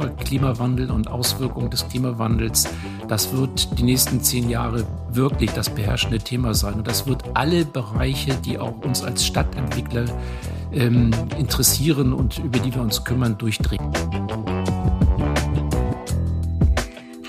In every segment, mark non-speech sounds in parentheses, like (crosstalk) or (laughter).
Thema Klimawandel und Auswirkungen des Klimawandels, das wird die nächsten zehn Jahre wirklich das beherrschende Thema sein. Und das wird alle Bereiche, die auch uns als Stadtentwickler ähm, interessieren und über die wir uns kümmern, durchdringen.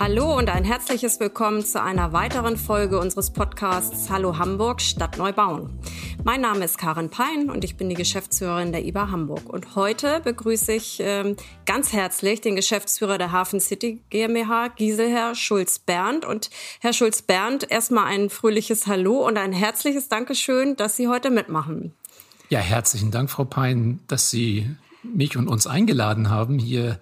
Hallo und ein herzliches Willkommen zu einer weiteren Folge unseres Podcasts Hallo Hamburg Stadt neu bauen. Mein Name ist Karin Pein und ich bin die Geschäftsführerin der IBA Hamburg. Und heute begrüße ich ähm, ganz herzlich den Geschäftsführer der Hafen City GmbH, Giselherr Schulz-Berndt. Und Herr Schulz-Berndt, erstmal ein fröhliches Hallo und ein herzliches Dankeschön, dass Sie heute mitmachen. Ja, herzlichen Dank, Frau Pein, dass Sie mich und uns eingeladen haben, hier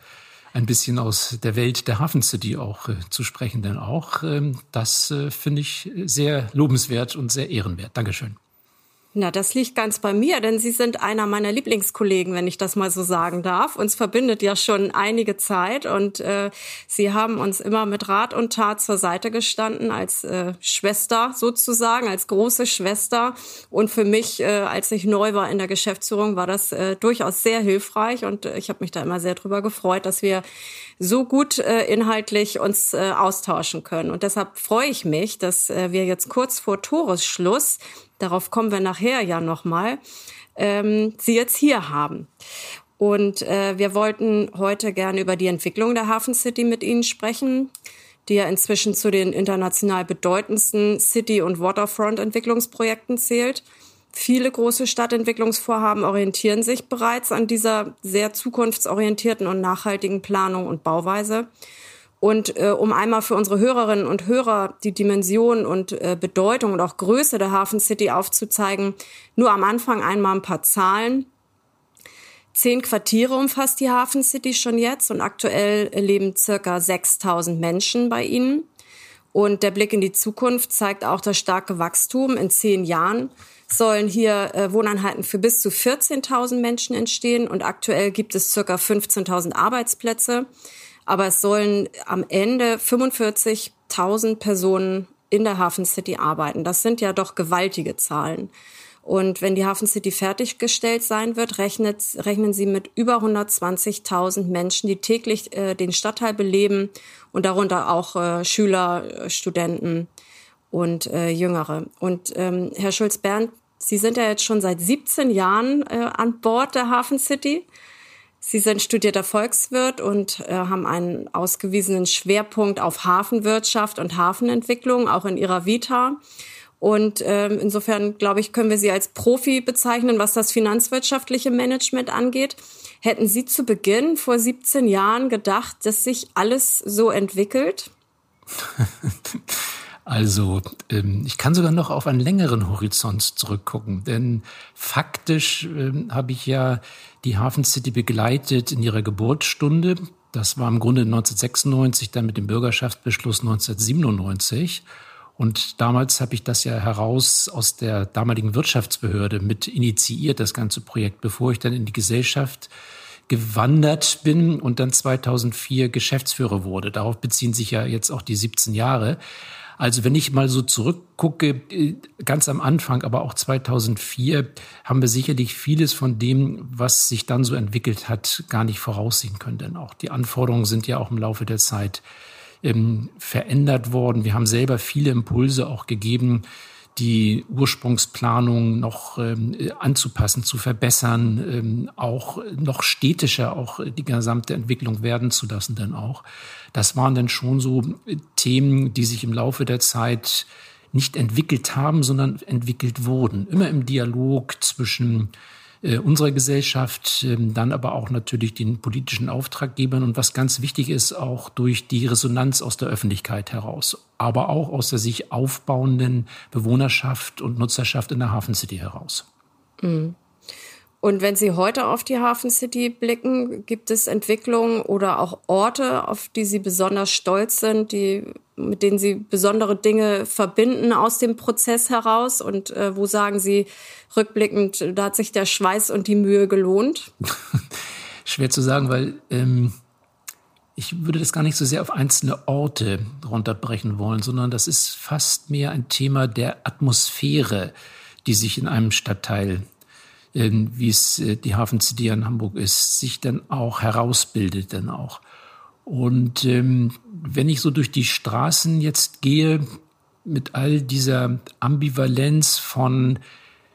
ein bisschen aus der Welt der Hafen City auch äh, zu sprechen. Denn auch ähm, das äh, finde ich sehr lobenswert und sehr ehrenwert. Dankeschön. Na, das liegt ganz bei mir, denn Sie sind einer meiner Lieblingskollegen, wenn ich das mal so sagen darf. Uns verbindet ja schon einige Zeit und äh, Sie haben uns immer mit Rat und Tat zur Seite gestanden als äh, Schwester sozusagen, als große Schwester. Und für mich, äh, als ich neu war in der Geschäftsführung, war das äh, durchaus sehr hilfreich und äh, ich habe mich da immer sehr drüber gefreut, dass wir so gut äh, inhaltlich uns äh, austauschen können. Und deshalb freue ich mich, dass äh, wir jetzt kurz vor Toresschluss darauf kommen wir nachher ja nochmal, ähm, sie jetzt hier haben. Und äh, wir wollten heute gerne über die Entwicklung der Hafen City mit Ihnen sprechen, die ja inzwischen zu den international bedeutendsten City- und Waterfront-Entwicklungsprojekten zählt. Viele große Stadtentwicklungsvorhaben orientieren sich bereits an dieser sehr zukunftsorientierten und nachhaltigen Planung und Bauweise. Und äh, um einmal für unsere Hörerinnen und Hörer die Dimension und äh, Bedeutung und auch Größe der Hafen City aufzuzeigen, nur am Anfang einmal ein paar Zahlen. Zehn Quartiere umfasst die Hafen City schon jetzt und aktuell leben circa 6000 Menschen bei ihnen. Und der Blick in die Zukunft zeigt auch das starke Wachstum. In zehn Jahren sollen hier äh, Wohneinheiten für bis zu 14.000 Menschen entstehen und aktuell gibt es circa 15.000 Arbeitsplätze aber es sollen am Ende 45.000 Personen in der Hafen City arbeiten. Das sind ja doch gewaltige Zahlen. Und wenn die Hafen City fertiggestellt sein wird, rechnet, rechnen sie mit über 120.000 Menschen, die täglich äh, den Stadtteil beleben und darunter auch äh, Schüler, äh, Studenten und äh, Jüngere. Und ähm, Herr Schulz-Berndt, Sie sind ja jetzt schon seit 17 Jahren äh, an Bord der Hafen City. Sie sind studierter Volkswirt und äh, haben einen ausgewiesenen Schwerpunkt auf Hafenwirtschaft und Hafenentwicklung, auch in Ihrer Vita. Und ähm, insofern, glaube ich, können wir Sie als Profi bezeichnen, was das finanzwirtschaftliche Management angeht. Hätten Sie zu Beginn vor 17 Jahren gedacht, dass sich alles so entwickelt? (laughs) Also, ähm, ich kann sogar noch auf einen längeren Horizont zurückgucken, denn faktisch ähm, habe ich ja die Hafen City begleitet in ihrer Geburtsstunde. Das war im Grunde 1996, dann mit dem Bürgerschaftsbeschluss 1997. Und damals habe ich das ja heraus aus der damaligen Wirtschaftsbehörde mit initiiert, das ganze Projekt, bevor ich dann in die Gesellschaft gewandert bin und dann 2004 Geschäftsführer wurde. Darauf beziehen sich ja jetzt auch die 17 Jahre. Also wenn ich mal so zurückgucke, äh, ganz am Anfang, aber auch 2004, haben wir sicherlich vieles von dem, was sich dann so entwickelt hat, gar nicht voraussehen können. Denn auch die Anforderungen sind ja auch im Laufe der Zeit ähm, verändert worden. Wir haben selber viele Impulse auch gegeben, die Ursprungsplanung noch ähm, anzupassen, zu verbessern, ähm, auch noch städtischer, auch die gesamte Entwicklung werden zu lassen dann auch. Das waren dann schon so Themen, die sich im Laufe der Zeit nicht entwickelt haben, sondern entwickelt wurden. Immer im Dialog zwischen äh, unserer Gesellschaft, äh, dann aber auch natürlich den politischen Auftraggebern und was ganz wichtig ist, auch durch die Resonanz aus der Öffentlichkeit heraus, aber auch aus der sich aufbauenden Bewohnerschaft und Nutzerschaft in der Hafen City heraus. Mhm. Und wenn Sie heute auf die Hafen City blicken, gibt es Entwicklungen oder auch Orte, auf die Sie besonders stolz sind, die, mit denen Sie besondere Dinge verbinden aus dem Prozess heraus? Und äh, wo sagen Sie rückblickend, da hat sich der Schweiß und die Mühe gelohnt? (laughs) Schwer zu sagen, weil ähm, ich würde das gar nicht so sehr auf einzelne Orte runterbrechen wollen, sondern das ist fast mehr ein Thema der Atmosphäre, die sich in einem Stadtteil wie es äh, die Hafen City in Hamburg ist, sich dann auch herausbildet dann auch. Und ähm, wenn ich so durch die Straßen jetzt gehe, mit all dieser Ambivalenz von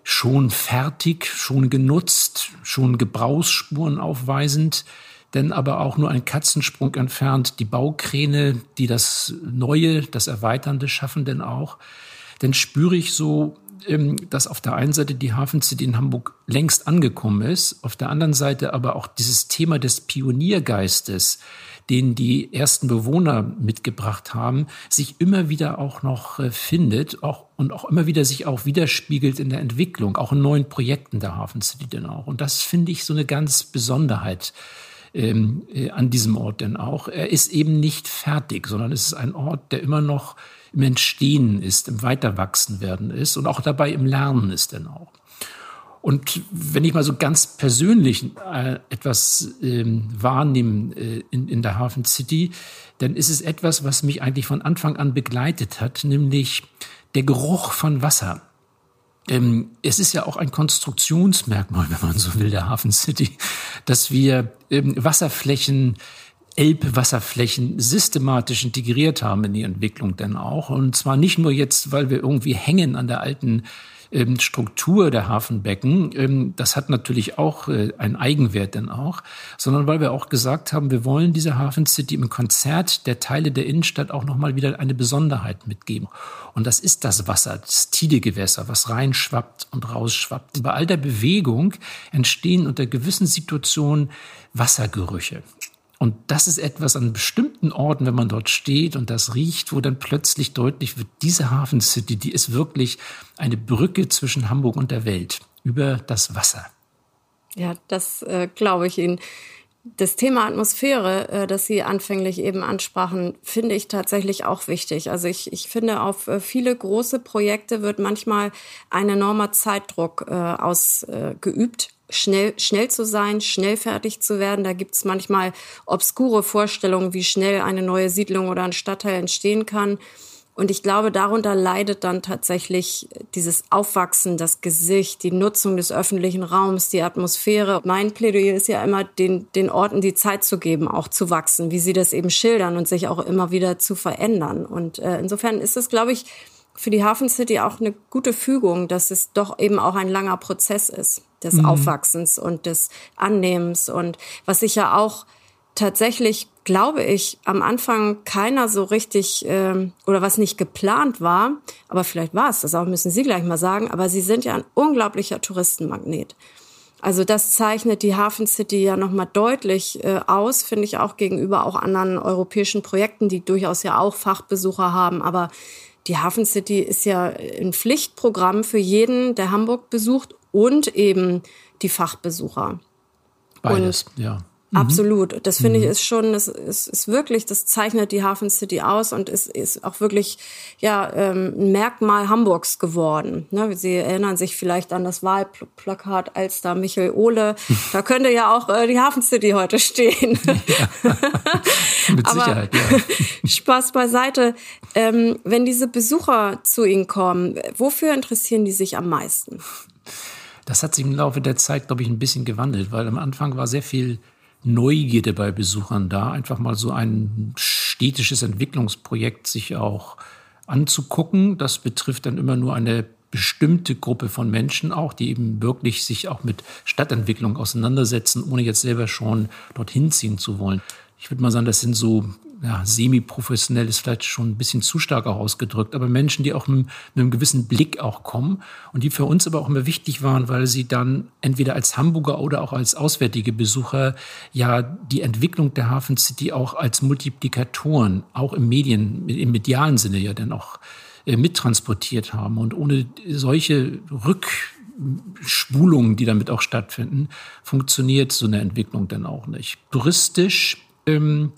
schon fertig, schon genutzt, schon Gebrauchsspuren aufweisend, denn aber auch nur ein Katzensprung entfernt die Baukräne, die das Neue, das Erweiternde schaffen denn auch, dann spüre ich so, ähm, dass auf der einen Seite die Hafen City in Hamburg längst angekommen ist, auf der anderen Seite aber auch dieses Thema des Pioniergeistes, den die ersten Bewohner mitgebracht haben, sich immer wieder auch noch äh, findet auch, und auch immer wieder sich auch widerspiegelt in der Entwicklung, auch in neuen Projekten der Hafen City denn auch. Und das finde ich so eine ganz Besonderheit ähm, äh, an diesem Ort denn auch. Er ist eben nicht fertig, sondern es ist ein Ort, der immer noch im Entstehen ist, im Weiterwachsen werden ist und auch dabei im Lernen ist denn auch. Und wenn ich mal so ganz persönlich äh, etwas ähm, wahrnehme äh, in, in der Hafen City, dann ist es etwas, was mich eigentlich von Anfang an begleitet hat, nämlich der Geruch von Wasser. Ähm, es ist ja auch ein Konstruktionsmerkmal, (laughs) wenn man so will, der Hafen City, dass wir ähm, Wasserflächen Elbwasserflächen systematisch integriert haben in die Entwicklung denn auch. Und zwar nicht nur jetzt, weil wir irgendwie hängen an der alten ähm, Struktur der Hafenbecken, ähm, das hat natürlich auch äh, einen Eigenwert denn auch, sondern weil wir auch gesagt haben, wir wollen dieser Hafencity im Konzert der Teile der Innenstadt auch nochmal wieder eine Besonderheit mitgeben. Und das ist das Wasser, das Tidegewässer, was reinschwappt und rausschwappt. Bei all der Bewegung entstehen unter gewissen Situationen Wassergerüche. Und das ist etwas an bestimmten Orten, wenn man dort steht und das riecht, wo dann plötzlich deutlich wird, diese Hafencity, die ist wirklich eine Brücke zwischen Hamburg und der Welt über das Wasser. Ja, das äh, glaube ich Ihnen. Das Thema Atmosphäre, äh, das Sie anfänglich eben ansprachen, finde ich tatsächlich auch wichtig. Also ich, ich finde, auf äh, viele große Projekte wird manchmal ein enormer Zeitdruck äh, ausgeübt schnell, schnell zu sein, schnell fertig zu werden. Da gibt's manchmal obskure Vorstellungen, wie schnell eine neue Siedlung oder ein Stadtteil entstehen kann. Und ich glaube, darunter leidet dann tatsächlich dieses Aufwachsen, das Gesicht, die Nutzung des öffentlichen Raums, die Atmosphäre. Mein Plädoyer ist ja immer, den, den Orten die Zeit zu geben, auch zu wachsen, wie sie das eben schildern und sich auch immer wieder zu verändern. Und äh, insofern ist es, glaube ich, für die Hafen City auch eine gute Fügung, dass es doch eben auch ein langer Prozess ist des mhm. Aufwachsens und des Annehmens und was sich ja auch tatsächlich, glaube ich, am Anfang keiner so richtig ähm, oder was nicht geplant war, aber vielleicht war es das auch, müssen Sie gleich mal sagen, aber Sie sind ja ein unglaublicher Touristenmagnet. Also das zeichnet die Hafen City ja nochmal deutlich äh, aus, finde ich auch gegenüber auch anderen europäischen Projekten, die durchaus ja auch Fachbesucher haben, aber die Hafen City ist ja ein Pflichtprogramm für jeden, der Hamburg besucht und eben die Fachbesucher. Beides, und ja. Mhm. Absolut. Das finde mhm. ich ist schon, das ist, ist wirklich, das zeichnet die Hafen City aus und ist, ist auch wirklich ja ähm, ein Merkmal Hamburgs geworden. Ne? Sie erinnern sich vielleicht an das Wahlplakat als da Michael Ohle. (laughs) Da könnte ja auch äh, die Hafen City heute stehen. (laughs) Ja. (laughs) Mit Aber Sicherheit, ja. Spaß beiseite. Ähm, wenn diese Besucher zu Ihnen kommen, wofür interessieren die sich am meisten? Das hat sich im Laufe der Zeit, glaube ich, ein bisschen gewandelt, weil am Anfang war sehr viel Neugierde bei Besuchern da, einfach mal so ein städtisches Entwicklungsprojekt sich auch anzugucken. Das betrifft dann immer nur eine bestimmte Gruppe von Menschen auch, die eben wirklich sich auch mit Stadtentwicklung auseinandersetzen, ohne jetzt selber schon dorthin ziehen zu wollen. Ich würde mal sagen, das sind so ja, semi-professionell ist vielleicht schon ein bisschen zu stark auch ausgedrückt, aber Menschen, die auch mit, einem gewissen Blick auch kommen und die für uns aber auch immer wichtig waren, weil sie dann entweder als Hamburger oder auch als auswärtige Besucher ja die Entwicklung der Hafen City auch als Multiplikatoren, auch im Medien, im medialen Sinne ja dann auch äh, mittransportiert haben. Und ohne solche Rückspulungen, die damit auch stattfinden, funktioniert so eine Entwicklung dann auch nicht. Touristisch ähm,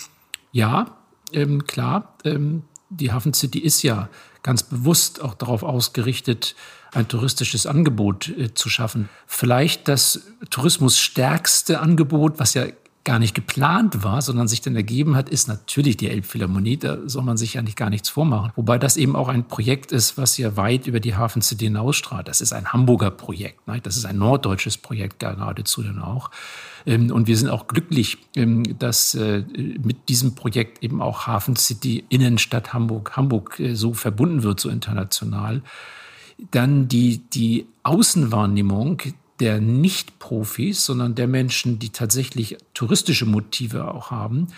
ja, ähm, klar, ähm, die Hafen City ist ja ganz bewusst auch darauf ausgerichtet, ein touristisches Angebot äh, zu schaffen. Vielleicht das tourismusstärkste Angebot, was ja gar nicht geplant war, sondern sich dann ergeben hat, ist natürlich die Elbphilharmonie. Da soll man sich ja nicht gar nichts vormachen. Wobei das eben auch ein Projekt ist, was ja weit über die Hafen City hinausstrahlt. Das ist ein Hamburger Projekt. Ne? Das ist ein norddeutsches Projekt geradezu dann auch. Ähm, und wir sind auch glücklich, ähm, dass äh, mit diesem Projekt eben auch Hafen City Innenstadt Hamburg, Hamburg äh, so verbunden wird, so international. Dann die, die Außenwahrnehmung der Nicht-Profis, sondern der Menschen, die tatsächlich touristische Motive auch haben,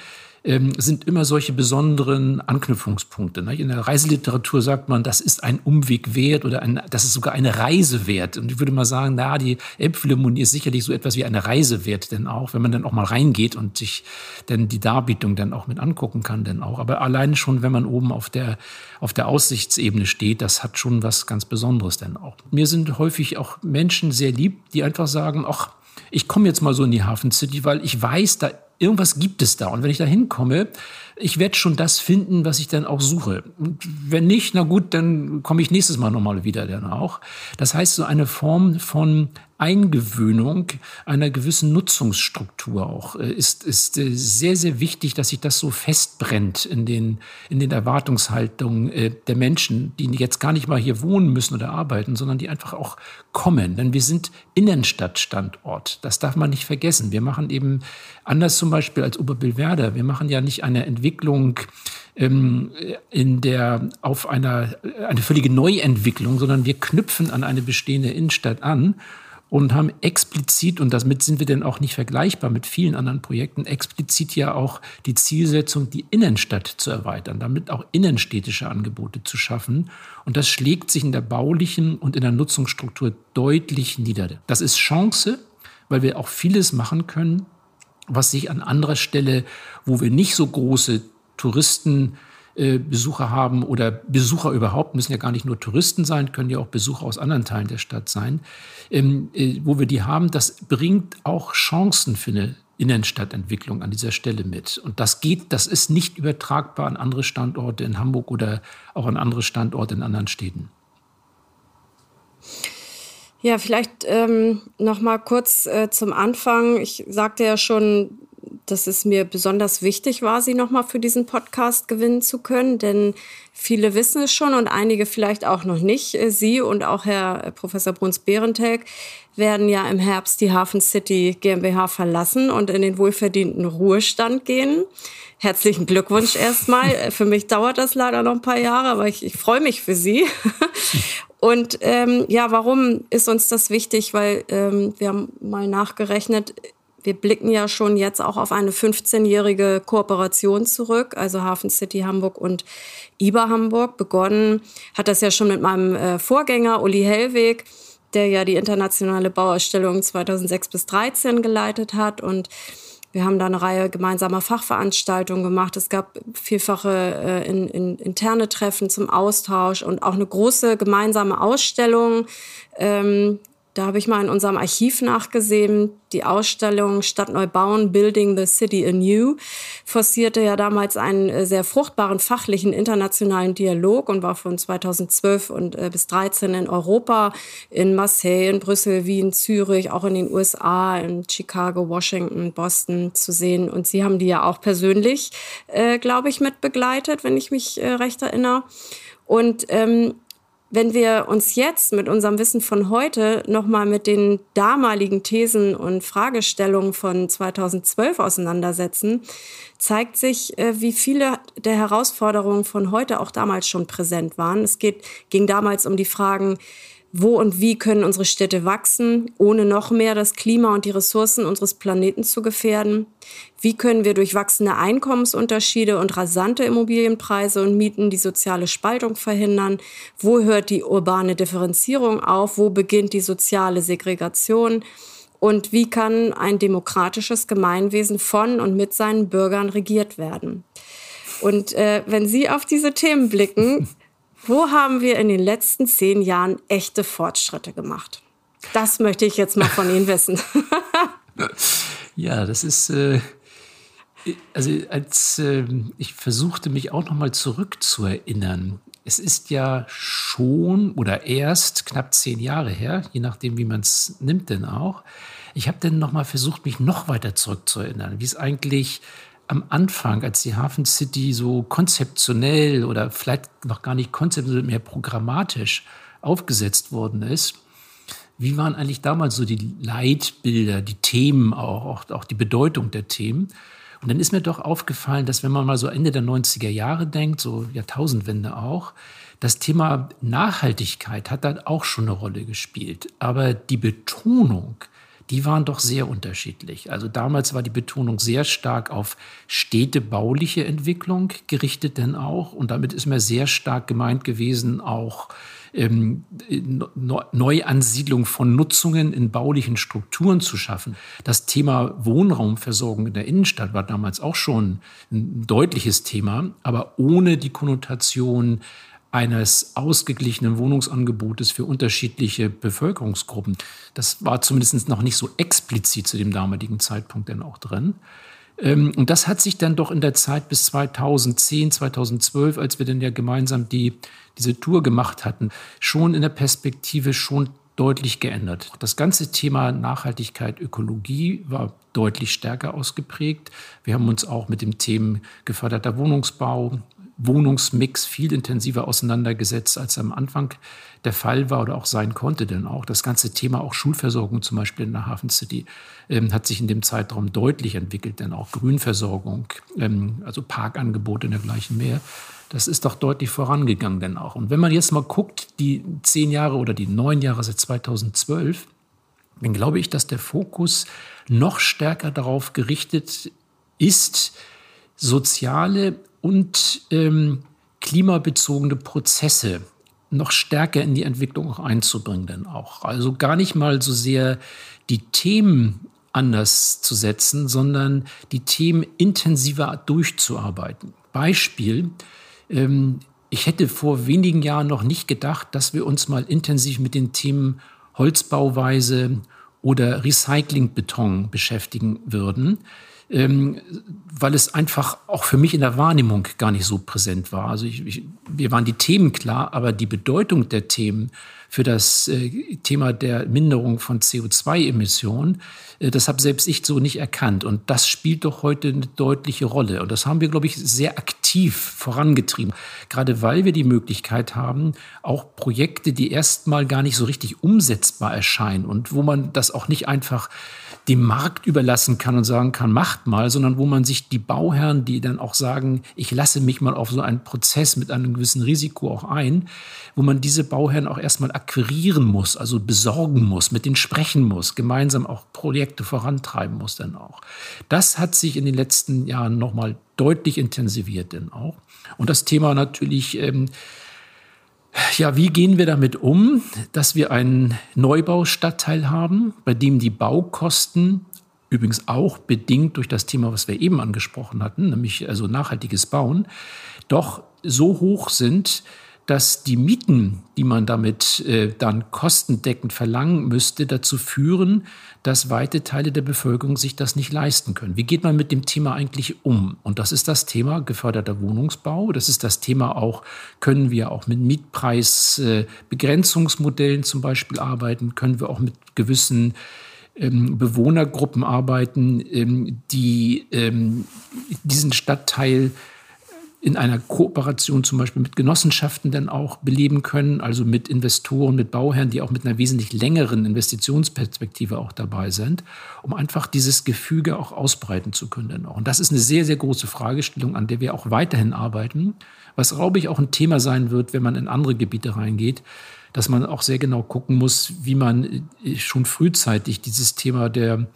ähm, sind immer solche besonderen Anknüpfungspunkte. Ne? In der Reiseliteratur sagt man, das ist ein Umweg wert oder ein, das ist sogar eine Reise wert. Und ich würde mal sagen, na, die Elbphilharmonie ist sicherlich so etwas wie eine Reise wert, denn auch, wenn man dann auch mal reingeht und sich dann die Darbietung dann auch mit angucken kann, denn auch. Aber alleine schon, wenn man oben auf der, auf der Aussichtsebene steht, das hat schon was ganz Besonderes denn auch. Mir sind häufig auch Menschen sehr lieb, die einfach sagen, ach, ich komme jetzt mal so in die Hafen City, weil ich weiß, da irgendwas gibt es da. Und wenn ich da hinkomme, ich werde schon das finden, was ich dann auch suche. Und wenn nicht, na gut, dann komme ich nächstes Mal nochmal wieder dann auch. Das heißt, so eine Form von Eingewöhnung einer gewissen Nutzungsstruktur auch äh, ist, ist äh, sehr, sehr wichtig, dass sich das so festbrennt in den, in den Erwartungshaltungen äh, der Menschen, die jetzt gar nicht mal hier wohnen müssen oder arbeiten, sondern die einfach auch kommen. Denn wir sind Innenstadtstandort. Das darf man nicht vergessen. Wir machen eben anders zum Beispiel als Oberbillwerder. Wir machen ja nicht eine Entwicklung ähm, in der auf einer eine völlige Neuentwicklung, sondern wir knüpfen an eine bestehende Innenstadt an und haben explizit, und damit sind wir denn auch nicht vergleichbar mit vielen anderen Projekten, explizit ja auch die Zielsetzung, die Innenstadt zu erweitern, damit auch innenstädtische Angebote zu schaffen. Und das schlägt sich in der baulichen und in der Nutzungsstruktur deutlich nieder. Das ist Chance, weil wir auch vieles machen können, was sich an anderer Stelle, wo wir nicht so große Touristen äh, Besucher haben oder Besucher überhaupt, müssen ja gar nicht nur Touristen sein, können ja auch Besucher aus anderen Teilen der Stadt sein, ähm, äh, wo wir die haben, das bringt auch Chancen für eine Innenstadtentwicklung an dieser Stelle mit. Und das geht, das ist nicht übertragbar an andere Standorte in Hamburg oder auch an andere Standorte in anderen Städten. Ja, vielleicht ähm, noch mal kurz äh, zum Anfang. Ich sagte ja schon, dass es mir besonders wichtig war, sie nochmal für diesen Podcast gewinnen zu können, denn viele wissen es schon und einige vielleicht auch noch nicht. Sie und auch Herr Professor Bruns-Behrentek werden ja im Herbst die Hafen City GmbH verlassen und in den wohlverdienten Ruhestand gehen. Herzlichen Glückwunsch erstmal. Für mich dauert das leider noch ein paar Jahre, aber ich, ich freue mich für Sie. (laughs) Und ähm, ja, warum ist uns das wichtig? Weil ähm, wir haben mal nachgerechnet, wir blicken ja schon jetzt auch auf eine 15-jährige Kooperation zurück, also Hafen City Hamburg und IBA Hamburg. Begonnen hat das ja schon mit meinem äh, Vorgänger Uli Hellweg, der ja die internationale Bauausstellung 2006 bis 2013 geleitet hat und wir haben da eine Reihe gemeinsamer Fachveranstaltungen gemacht. Es gab vielfache äh, in, in, interne Treffen zum Austausch und auch eine große gemeinsame Ausstellung ähm, da habe ich mal in unserem Archiv nachgesehen, die Ausstellung Stadt Neubauen, Building the City Anew, forcierte ja damals einen äh, sehr fruchtbaren fachlichen internationalen Dialog und war von 2012 und äh, bis 13 in Europa, in Marseille, in Brüssel, Wien, Zürich, auch in den USA, in Chicago, Washington, Boston zu sehen. Und Sie haben die ja auch persönlich, äh, glaube ich, mit begleitet, wenn ich mich äh, recht erinnere. Und ähm, wenn wir uns jetzt mit unserem Wissen von heute nochmal mit den damaligen Thesen und Fragestellungen von 2012 auseinandersetzen, zeigt sich, äh, wie viele der Herausforderungen von heute auch damals schon präsent waren. Es geht, ging damals um die Fragen, wo und wie können unsere Städte wachsen, ohne noch mehr das Klima und die Ressourcen unseres Planeten zu gefährden? Wie können wir durch wachsende Einkommensunterschiede und rasante Immobilienpreise und Mieten die soziale Spaltung verhindern? Wo hört die urbane Differenzierung auf? Wo beginnt die soziale Segregation? Und wie kann ein demokratisches Gemeinwesen von und mit seinen Bürgern regiert werden? Und äh, wenn Sie auf diese Themen blicken, wo haben wir in den letzten zehn Jahren echte Fortschritte gemacht? Das möchte ich jetzt mal von Ihnen (laughs) wissen. ja, das ist, äh, also als äh, ich versuchte mich auch noch mal zurückzuerinnern, es ist ja schon oder erst knapp zehn Jahre her, je nachdem, wie man es nimmt, denn auch. Ich habe dann noch mal versucht, mich noch weiter zurückzuerinnern, wie es eigentlich am Anfang, als die Hafen City so konzeptionell oder vielleicht noch gar nicht konzeptionell, mehr programmatisch aufgesetzt worden ist. Wie waren eigentlich damals so die Leitbilder, die Themen auch, auch, die Bedeutung der Themen? Und dann ist mir doch aufgefallen, dass wenn man mal so Ende der 90er Jahre denkt, so Jahrtausendwende auch, das Thema Nachhaltigkeit hat dann auch schon eine Rolle gespielt. Aber die Betonung, die waren doch sehr unterschiedlich. Also damals war die Betonung sehr stark auf städtebauliche Entwicklung gerichtet denn auch. Und damit ist mir sehr stark gemeint gewesen auch ähm, Neuansiedlung von Nutzungen in baulichen Strukturen zu schaffen. Das Thema Wohnraumversorgung in der Innenstadt war damals auch schon ein deutliches Thema, aber ohne die Konnotation eines ausgeglichenen Wohnungsangebotes für unterschiedliche Bevölkerungsgruppen. Das war zumindest noch nicht so explizit zu dem damaligen Zeitpunkt denn auch drin. Ähm, und das hat sich dann doch in der Zeit bis 2010, 2012, als wir dann ja gemeinsam die, diese Tour gemacht hatten, schon in der Perspektive schon deutlich geändert. Das ganze Thema Nachhaltigkeit, Ökologie war deutlich stärker ausgeprägt. Wir haben uns auch mit dem Thema geförderter Wohnungsbau, Wohnungsmix viel intensiver auseinandergesetzt, als am Anfang der Fall war oder auch sein konnte. Denn auch das ganze Thema auch Schulversorgung zum Beispiel in der Hafen City ähm, hat sich in dem Zeitraum deutlich entwickelt. Denn auch Grünversorgung, ähm, also Parkangebote und dergleichen mehr, das ist doch deutlich vorangegangen denn auch. Und wenn man jetzt mal guckt, die zehn Jahre oder die neun Jahre seit 2012, dann glaube ich, dass der Fokus noch stärker darauf gerichtet ist, soziale und ähm, klimabezogene Prozesse noch stärker in die Entwicklung einzubringen, denn auch. Also gar nicht mal so sehr die Themen anders zu setzen, sondern die Themen intensiver durchzuarbeiten. Beispiel, ähm, ich hätte vor wenigen Jahren noch nicht gedacht, dass wir uns mal intensiv mit den Themen Holzbauweise oder Recyclingbeton beschäftigen würden ähm, weil es einfach auch für mich in der Wahrnehmung gar nicht so präsent war. Also ich, ich, mir waren die Themen klar, aber die Bedeutung der Themen für das äh, Thema der Minderung von CO2-Emissionen, äh, das habe selbst ich so nicht erkannt. Und das spielt doch heute eine deutliche Rolle. Und das haben wir, glaube ich, sehr aktiv vorangetrieben. Gerade weil wir die Möglichkeit haben, auch Projekte, die erstmal gar nicht so richtig umsetzbar erscheinen und wo man das auch nicht einfach dem Markt überlassen kann und sagen kann, macht mal, sondern wo man sich die Bauherren, die dann auch sagen, ich lasse mich mal auf so einen Prozess mit einem gewissen Risiko auch ein, wo man diese Bauherren auch erstmal akquirieren muss, also besorgen muss, mit denen sprechen muss, gemeinsam auch Projekte vorantreiben muss dann auch. Das hat sich in den letzten Jahren nochmal deutlich intensiviert denn auch. Und das Thema natürlich, ähm, ja, wie gehen wir damit um, dass wir einen Neubaustadtteil haben, bei dem die Baukosten übrigens auch bedingt durch das Thema, was wir eben angesprochen hatten, nämlich also nachhaltiges Bauen, doch so hoch sind, dass die Mieten, die man damit äh, dann kostendeckend verlangen müsste, dazu führen, dass weite Teile der Bevölkerung sich das nicht leisten können. Wie geht man mit dem Thema eigentlich um? Und das ist das Thema geförderter Wohnungsbau. Das ist das Thema auch, können wir auch mit Mietpreisbegrenzungsmodellen äh, zum Beispiel arbeiten? Können wir auch mit gewissen ähm, Bewohnergruppen arbeiten, ähm, die ähm, diesen Stadtteil in einer Kooperation zum Beispiel mit Genossenschaften dann auch beleben können, also mit Investoren, mit Bauherren, die auch mit einer wesentlich längeren Investitionsperspektive auch dabei sind, um einfach dieses Gefüge auch ausbreiten zu können. Und das ist eine sehr, sehr große Fragestellung, an der wir auch weiterhin arbeiten, was, glaube ich, auch ein Thema sein wird, wenn man in andere Gebiete reingeht, dass man auch sehr genau gucken muss, wie man schon frühzeitig dieses Thema der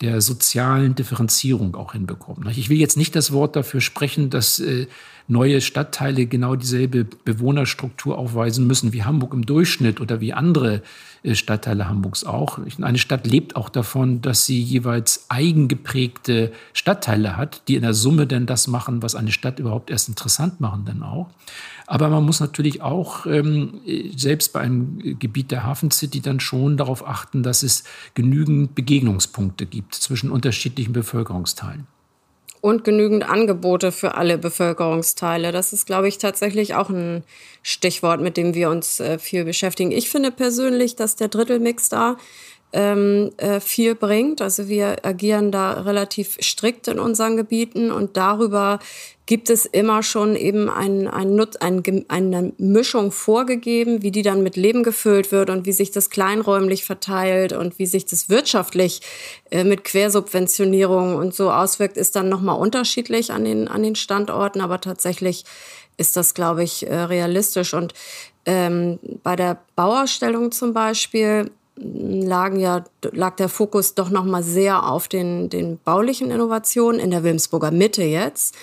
der sozialen Differenzierung auch hinbekommen. Ich will jetzt nicht das Wort dafür sprechen, dass äh, neue Stadtteile genau dieselbe Bewohnerstruktur aufweisen müssen wie Hamburg im Durchschnitt oder wie andere äh, Stadtteile Hamburgs auch. Eine Stadt lebt auch davon, dass sie jeweils eigengeprägte Stadtteile hat, die in der Summe denn das machen, was eine Stadt überhaupt erst interessant machen dann auch. Aber man muss natürlich auch ähm, selbst bei einem Gebiet der Hafen City dann schon darauf achten, dass es genügend Begegnungspunkte gibt zwischen unterschiedlichen Bevölkerungsteilen. und genügend Angebote für alle Bevölkerungsteile. Das ist, glaube ich, tatsächlich auch ein Stichwort, mit dem wir uns äh, viel beschäftigen. Ich finde persönlich, dass der Drittelmix da ähm, äh, viel bringt. Also wir agieren da relativ strikt in unseren Gebieten und darüber gibt es immer schon eben ein, ein Nutz, ein, eine Mischung vorgegeben, wie die dann mit Leben gefüllt wird und wie sich das kleinräumlich verteilt und wie sich das wirtschaftlich äh, mit Quersubventionierung und so auswirkt, ist dann nochmal unterschiedlich an den, an den Standorten, aber tatsächlich ist das, glaube ich, äh, realistisch. Und ähm, bei der Bauerstellung zum Beispiel lagen ja, lag der Fokus doch noch mal sehr auf den, den baulichen Innovationen in der Wilhelmsburger Mitte jetzt.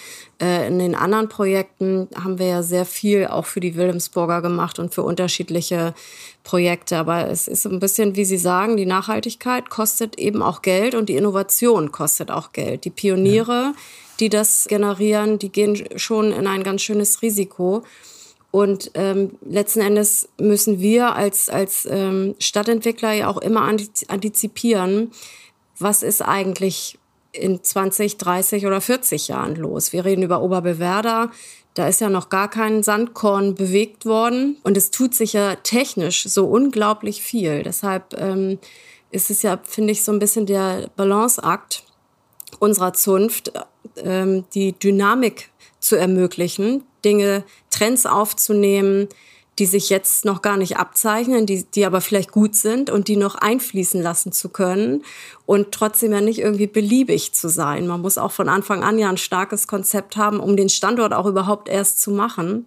Äh, in den anderen Projekten haben wir ja sehr viel auch für die Wilhelmsburger gemacht und für unterschiedliche Projekte. Aber es ist ein bisschen, wie Sie sagen, die Nachhaltigkeit kostet eben auch Geld und die Innovation kostet auch Geld. Die Pioniere, ja. die das generieren, die gehen schon in ein ganz schönes Risiko. Und ähm, letzten Endes müssen wir als, als ähm, Stadtentwickler ja auch immer antizipieren, was ist eigentlich in 20, 30 oder 40 Jahren los. Wir reden über Oberbewerder. Da ist ja noch gar kein Sandkorn bewegt worden. Und es tut sich ja technisch so unglaublich viel. Deshalb ähm, ist es ja, finde ich, so ein bisschen der Balanceakt unserer Zunft, ähm, die Dynamik zu ermöglichen, Dinge, Trends aufzunehmen, die sich jetzt noch gar nicht abzeichnen, die, die aber vielleicht gut sind und die noch einfließen lassen zu können und trotzdem ja nicht irgendwie beliebig zu sein. Man muss auch von Anfang an ja ein starkes Konzept haben, um den Standort auch überhaupt erst zu machen.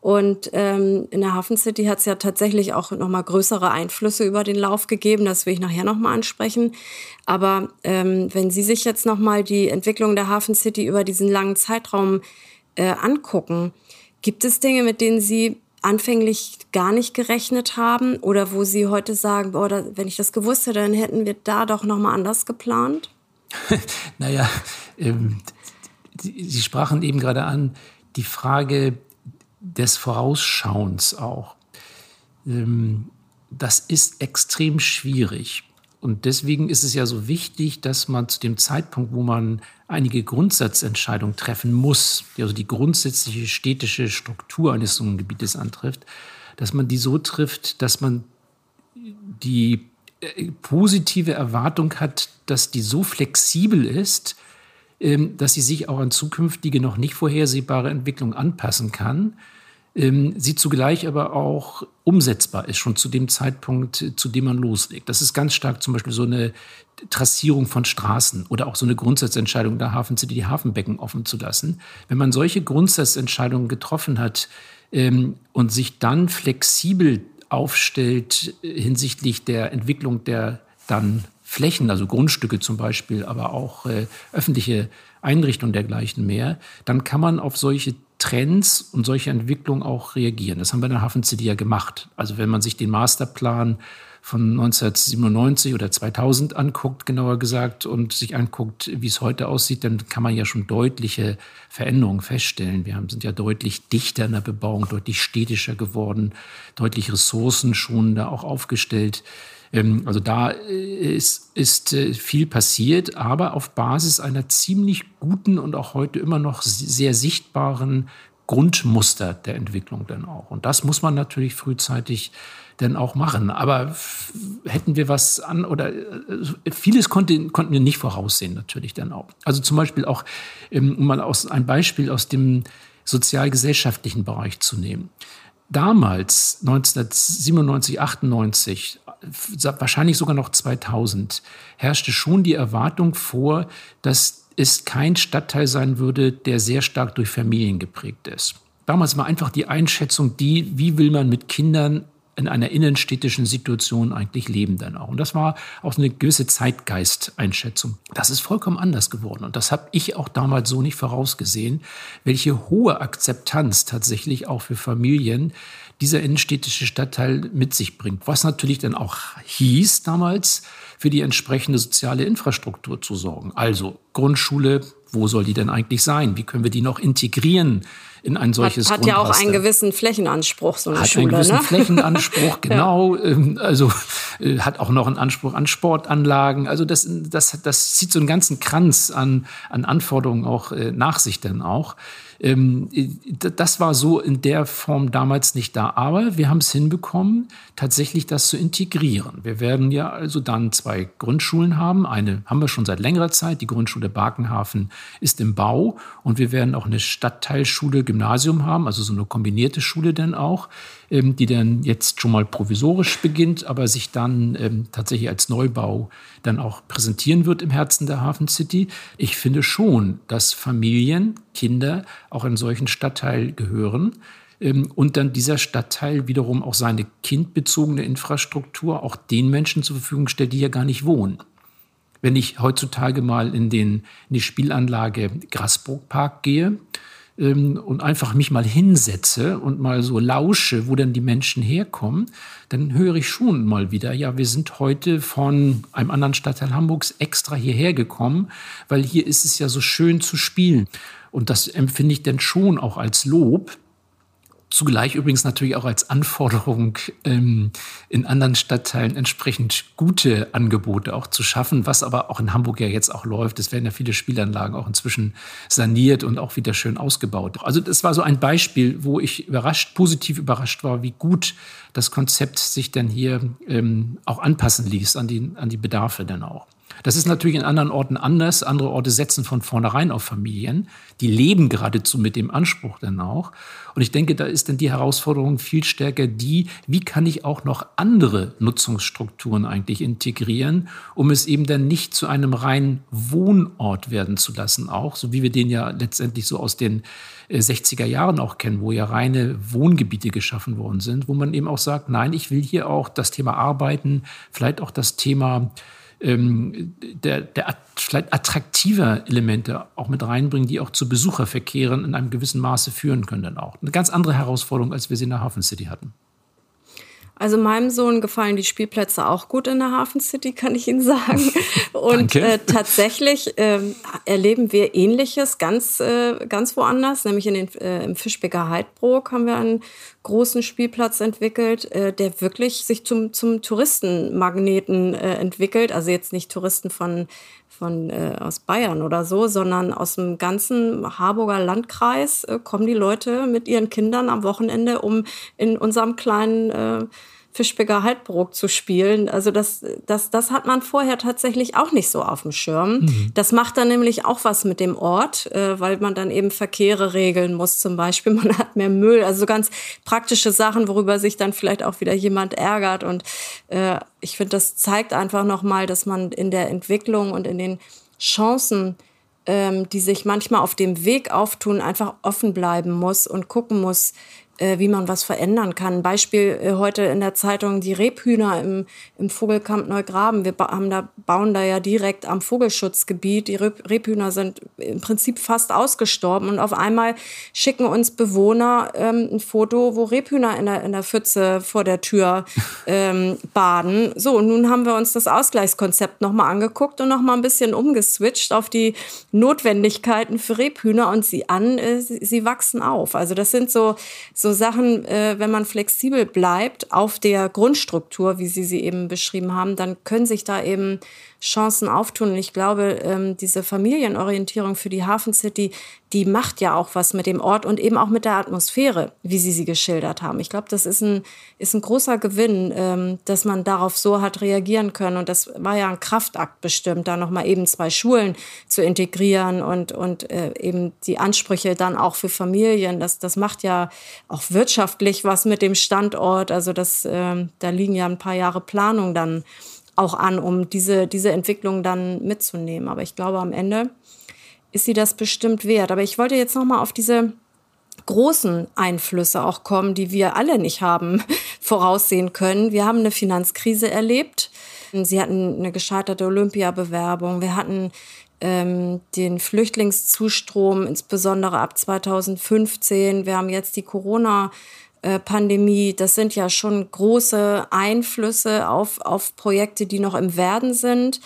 Und ähm, in der Hafen City hat es ja tatsächlich auch nochmal größere Einflüsse über den Lauf gegeben. Das will ich nachher nochmal ansprechen. Aber ähm, wenn Sie sich jetzt nochmal die Entwicklung der Hafen City über diesen langen Zeitraum äh, angucken, gibt es Dinge, mit denen Sie anfänglich gar nicht gerechnet haben oder wo Sie heute sagen, boah, da, wenn ich das gewusst hätte, dann hätten wir da doch nochmal anders geplant? (laughs) naja, ähm, Sie sprachen eben gerade an die Frage, des Vorausschauens auch. Ähm, das ist extrem schwierig. Und deswegen ist es ja so wichtig, dass man zu dem Zeitpunkt, wo man einige Grundsatzentscheidungen treffen muss, die also die grundsätzliche städtische Struktur eines so Gebietes antrifft, dass man die so trifft, dass man die äh, positive Erwartung hat, dass die so flexibel ist, ähm, dass sie sich auch an zukünftige noch nicht vorhersehbare Entwicklungen anpassen kann sie zugleich aber auch umsetzbar ist, schon zu dem Zeitpunkt, zu dem man loslegt. Das ist ganz stark zum Beispiel so eine Trassierung von Straßen oder auch so eine Grundsatzentscheidung der Hafen City, die Hafenbecken offen zu lassen. Wenn man solche Grundsatzentscheidungen getroffen hat ähm, und sich dann flexibel aufstellt hinsichtlich der Entwicklung der dann Flächen, also Grundstücke zum Beispiel, aber auch äh, öffentliche Einrichtungen dergleichen mehr, dann kann man auf solche Trends und solche Entwicklungen auch reagieren. Das haben wir in der Hafen City ja gemacht. Also wenn man sich den Masterplan von 1997 oder 2000 anguckt, genauer gesagt, und sich anguckt, wie es heute aussieht, dann kann man ja schon deutliche Veränderungen feststellen. Wir sind ja deutlich dichter in der Bebauung, deutlich städtischer geworden, deutlich ressourcenschonender auch aufgestellt. Ähm, also da äh, ist, ist äh, viel passiert, aber auf Basis einer ziemlich guten und auch heute immer noch sehr sichtbaren Grundmuster der Entwicklung dann auch. Und das muss man natürlich frühzeitig dann auch machen. Aber hätten wir was an oder äh, vieles konnte, konnten wir nicht voraussehen natürlich dann auch. Also zum Beispiel auch, ähm, um mal aus, ein Beispiel aus dem sozialgesellschaftlichen Bereich zu nehmen. Damals, 1997, 98, wahrscheinlich sogar noch 2000, herrschte schon die Erwartung vor, dass es kein Stadtteil sein würde, der sehr stark durch Familien geprägt ist. Damals war einfach die Einschätzung die, wie will man mit Kindern in einer innenstädtischen Situation eigentlich leben dann auch. Und das war auch eine gewisse Zeitgeisteinschätzung. Das ist vollkommen anders geworden. Und das habe ich auch damals so nicht vorausgesehen, welche hohe Akzeptanz tatsächlich auch für Familien dieser innenstädtische Stadtteil mit sich bringt. Was natürlich dann auch hieß damals, für die entsprechende soziale Infrastruktur zu sorgen. Also Grundschule, wo soll die denn eigentlich sein? Wie können wir die noch integrieren in ein solches Hat, hat ja auch einen gewissen Flächenanspruch, so eine hat Schule. Hat einen gewissen ne? Flächenanspruch, (laughs) genau. ja. Ähm, also äh, hat auch noch einen Anspruch an Sportanlagen. Also das, das, das zieht so einen ganzen Kranz an, an Anforderungen auch äh, nach sich dann auch. Ähm, das war so in der Form damals nicht da. Aber wir haben es hinbekommen, tatsächlich das zu integrieren. Wir werden ja also dann zwei Grundschulen haben. Eine haben wir schon seit längerer Zeit. Die Grundschule Barkenhafen ist im Bau. Und wir werden auch eine Stadtteilschule, Gymnasium haben, also so eine kombinierte Schule dann auch, ähm, die dann jetzt schon mal provisorisch beginnt, aber sich dann ähm, tatsächlich als Neubau dann auch präsentieren wird im Herzen der Hafen City. Ich finde schon, dass Familien, Kinder auch in solchen Stadtteil gehören ähm, und dann dieser Stadtteil wiederum auch seine kindbezogene Infrastruktur auch den Menschen zur Verfügung stellt, die hier gar nicht wohnen. Wenn ich heutzutage mal in, den, in die Spielanlage Grasburgpark gehe, ähm, und einfach mich mal hinsetze und mal so lausche, wo dann die Menschen herkommen, dann höre ich schon mal wieder, ja, wir sind heute von einem anderen Stadtteil Hamburgs extra hierher gekommen, weil hier ist es ja so schön zu spielen. Und das empfinde ich dann schon auch als Lob, zugleich übrigens natürlich auch als Anforderung ähm, in anderen Stadtteilen entsprechend gute Angebote auch zu schaffen, was aber auch in Hamburg ja jetzt auch läuft. Es werden ja viele Spielanlagen auch inzwischen saniert und auch wieder schön ausgebaut. Also das war so ein Beispiel, wo ich überrascht, positiv überrascht war, wie gut das Konzept sich dann hier ähm, auch anpassen ließ an die, an die Bedarfe dann auch. Das ist natürlich in anderen Orten anders. Andere Orte setzen von vornherein auf Familien. Die leben geradezu mit dem Anspruch dann auch. Und ich denke, da ist dann die Herausforderung viel stärker die, wie kann ich auch noch andere Nutzungsstrukturen eigentlich integrieren, um es eben dann nicht zu einem reinen Wohnort werden zu lassen auch, so wie wir den ja letztendlich so aus den 60er äh, Jahren auch kennen, wo ja reine Wohngebiete geschaffen worden sind, wo man eben auch sagt, nein, ich will hier auch das Thema Arbeiten, vielleicht auch das Thema ähm, der, der vielleicht attraktiver Elemente auch mit reinbringen, die auch zu Besucherverkehren in einem gewissen Maße führen können dann auch. Eine ganz andere Herausforderung, als wir sie in der Hafen City hatten. Also meinem Sohn gefallen die Spielplätze auch gut in der Hafen City, kann ich Ihnen sagen. (laughs) Und äh, tatsächlich äh, erleben wir Ähnliches ganz, äh, ganz woanders, nämlich in den, äh, im Fischbecker Heidbrook haben wir einen großen Spielplatz entwickelt, äh, der wirklich sich zum, zum Touristenmagneten äh, entwickelt. Also jetzt nicht Touristen von, von äh, aus Bayern oder so, sondern aus dem ganzen Harburger Landkreis äh, kommen die Leute mit ihren Kindern am Wochenende, um in unserem kleinen äh, Fischbecker Halbbrook zu spielen. Also das, das, das hat man vorher tatsächlich auch nicht so auf dem Schirm. Mhm. Das macht dann nämlich auch was mit dem Ort, äh, weil man dann eben Verkehre regeln muss zum Beispiel. (laughs) Man hat mehr Müll, also so ganz praktische Sachen, worüber sich dann vielleicht auch wieder jemand ärgert. Und äh, ich finde, das zeigt einfach nochmal, dass man in der Entwicklung und in den Chancen, ähm, die sich manchmal auf dem Weg auftun, einfach offen bleiben muss und gucken muss, äh, wie man was verändern kann. Beispiel äh, heute in der Zeitung die Rebhühner im, im Vogelkamp Neugraben. Wir haben da, bauen da ja direkt am Vogelschutzgebiet. Die Rebhühner sind im Prinzip fast ausgestorben und auf einmal schicken uns Bewohner ähm, ein Foto, wo Rebhühner in der, in der Pfütze vor der Tür (laughs) ähm, baden. So, und nun haben wir uns das Ausgleichskonzept nochmal angeguckt und nochmal ein bisschen umgeswitcht auf die Notwendigkeiten für Rebhühner und sie an, äh, sie, sie wachsen auf. Also das sind so, so Sachen, äh, wenn man flexibel bleibt auf der Grundstruktur, wie Sie sie eben beschrieben haben, dann können sich da eben Chancen auftun. Und ich glaube, ähm, diese Familienorientierung für die Hafen City, die macht ja auch was mit dem Ort und eben auch mit der Atmosphäre, wie Sie sie geschildert haben. Ich glaube, das ist ein, ist ein großer Gewinn, ähm, dass man darauf so hat reagieren können. Und das war ja ein Kraftakt bestimmt, da nochmal eben zwei Schulen zu integrieren und, und äh, eben die Ansprüche dann auch für Familien. Das, das macht ja auch wirtschaftlich was mit dem Standort. Also das, äh, da liegen ja ein paar Jahre Planung dann auch an, um diese, diese Entwicklung dann mitzunehmen. Aber ich glaube, am Ende ist sie das bestimmt wert. Aber ich wollte jetzt noch mal auf diese großen Einflüsse auch kommen, die wir alle nicht haben (laughs) voraussehen können. Wir haben eine Finanzkrise erlebt. Sie hatten eine gescheiterte Olympiabewerbung. Wir hatten ähm, den Flüchtlingszustrom, insbesondere ab 2015. Wir haben jetzt die Corona- Pandemie, das sind ja schon große Einflüsse auf, auf Projekte, die noch im Werden sind.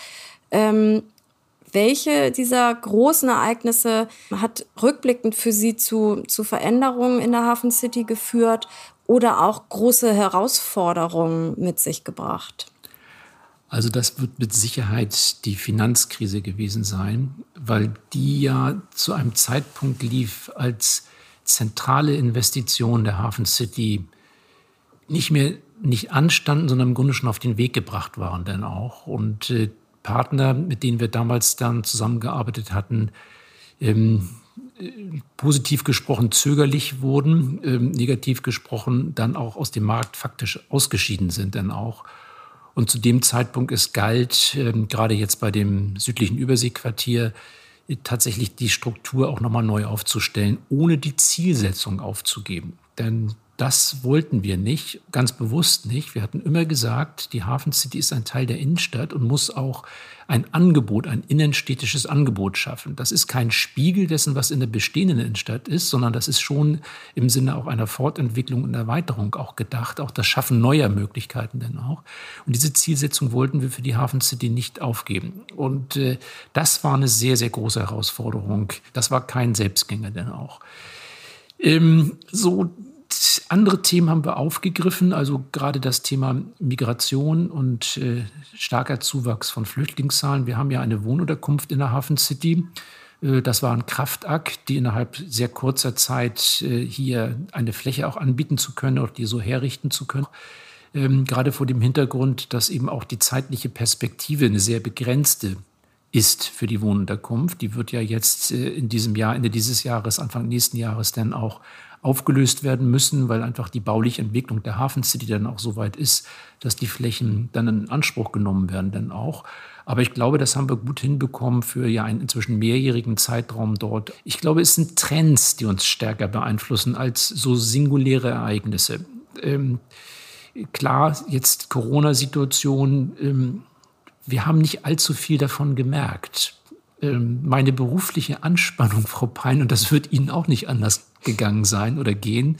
Ähm, welche dieser großen Ereignisse hat rückblickend für Sie zu, zu Veränderungen in der Hafen City geführt oder auch große Herausforderungen mit sich gebracht? Also das wird mit Sicherheit die Finanzkrise gewesen sein, weil die ja zu einem Zeitpunkt lief, als zentrale Investitionen der Hafen City nicht mehr nicht anstanden, sondern im Grunde schon auf den Weg gebracht waren dann auch. Und äh, Partner, mit denen wir damals dann zusammengearbeitet hatten, ähm, äh, positiv gesprochen zögerlich wurden, ähm, negativ gesprochen dann auch aus dem Markt faktisch ausgeschieden sind dann auch. Und zu dem Zeitpunkt es galt, ähm, gerade jetzt bei dem südlichen Überseequartier, tatsächlich die Struktur auch nochmal neu aufzustellen, ohne die Zielsetzung aufzugeben. Denn das wollten wir nicht, ganz bewusst nicht. Wir hatten immer gesagt, die Hafen City ist ein Teil der Innenstadt und muss auch ein Angebot, ein innenstädtisches Angebot schaffen. Das ist kein Spiegel dessen, was in der bestehenden Innenstadt ist, sondern das ist schon im Sinne auch einer Fortentwicklung und Erweiterung auch gedacht, auch das Schaffen neuer Möglichkeiten denn auch. Und diese Zielsetzung wollten wir für die Hafen City nicht aufgeben. Und äh, das war eine sehr, sehr große Herausforderung. Das war kein Selbstgänger denn auch. Ähm, so andere Themen haben wir aufgegriffen, also gerade das Thema Migration und äh, starker Zuwachs von Flüchtlingszahlen. Wir haben ja eine Wohnunterkunft in der Hafen City. Äh, das war ein Kraftakt, die innerhalb sehr kurzer Zeit äh, hier eine Fläche auch anbieten zu können, auch die so herrichten zu können. Ähm, gerade vor dem Hintergrund, dass eben auch die zeitliche Perspektive eine sehr begrenzte ist für die Wohnunterkunft. Die wird ja jetzt äh, in diesem Jahr, Ende dieses Jahres, Anfang nächsten Jahres dann auch aufgelöst werden müssen, weil einfach die bauliche Entwicklung der Hafen City dann auch so weit ist, dass die Flächen dann in Anspruch genommen werden dann auch. Aber ich glaube, das haben wir gut hinbekommen für ja einen inzwischen mehrjährigen Zeitraum dort. Ich glaube, es sind Trends, die uns stärker beeinflussen als so singuläre Ereignisse. Ähm, klar, jetzt Corona-Situation, ähm, wir haben nicht allzu viel davon gemerkt. Ähm, meine berufliche Anspannung, (laughs) Frau Pein, und das wird Ihnen auch nicht anders gegangen sein oder gehen,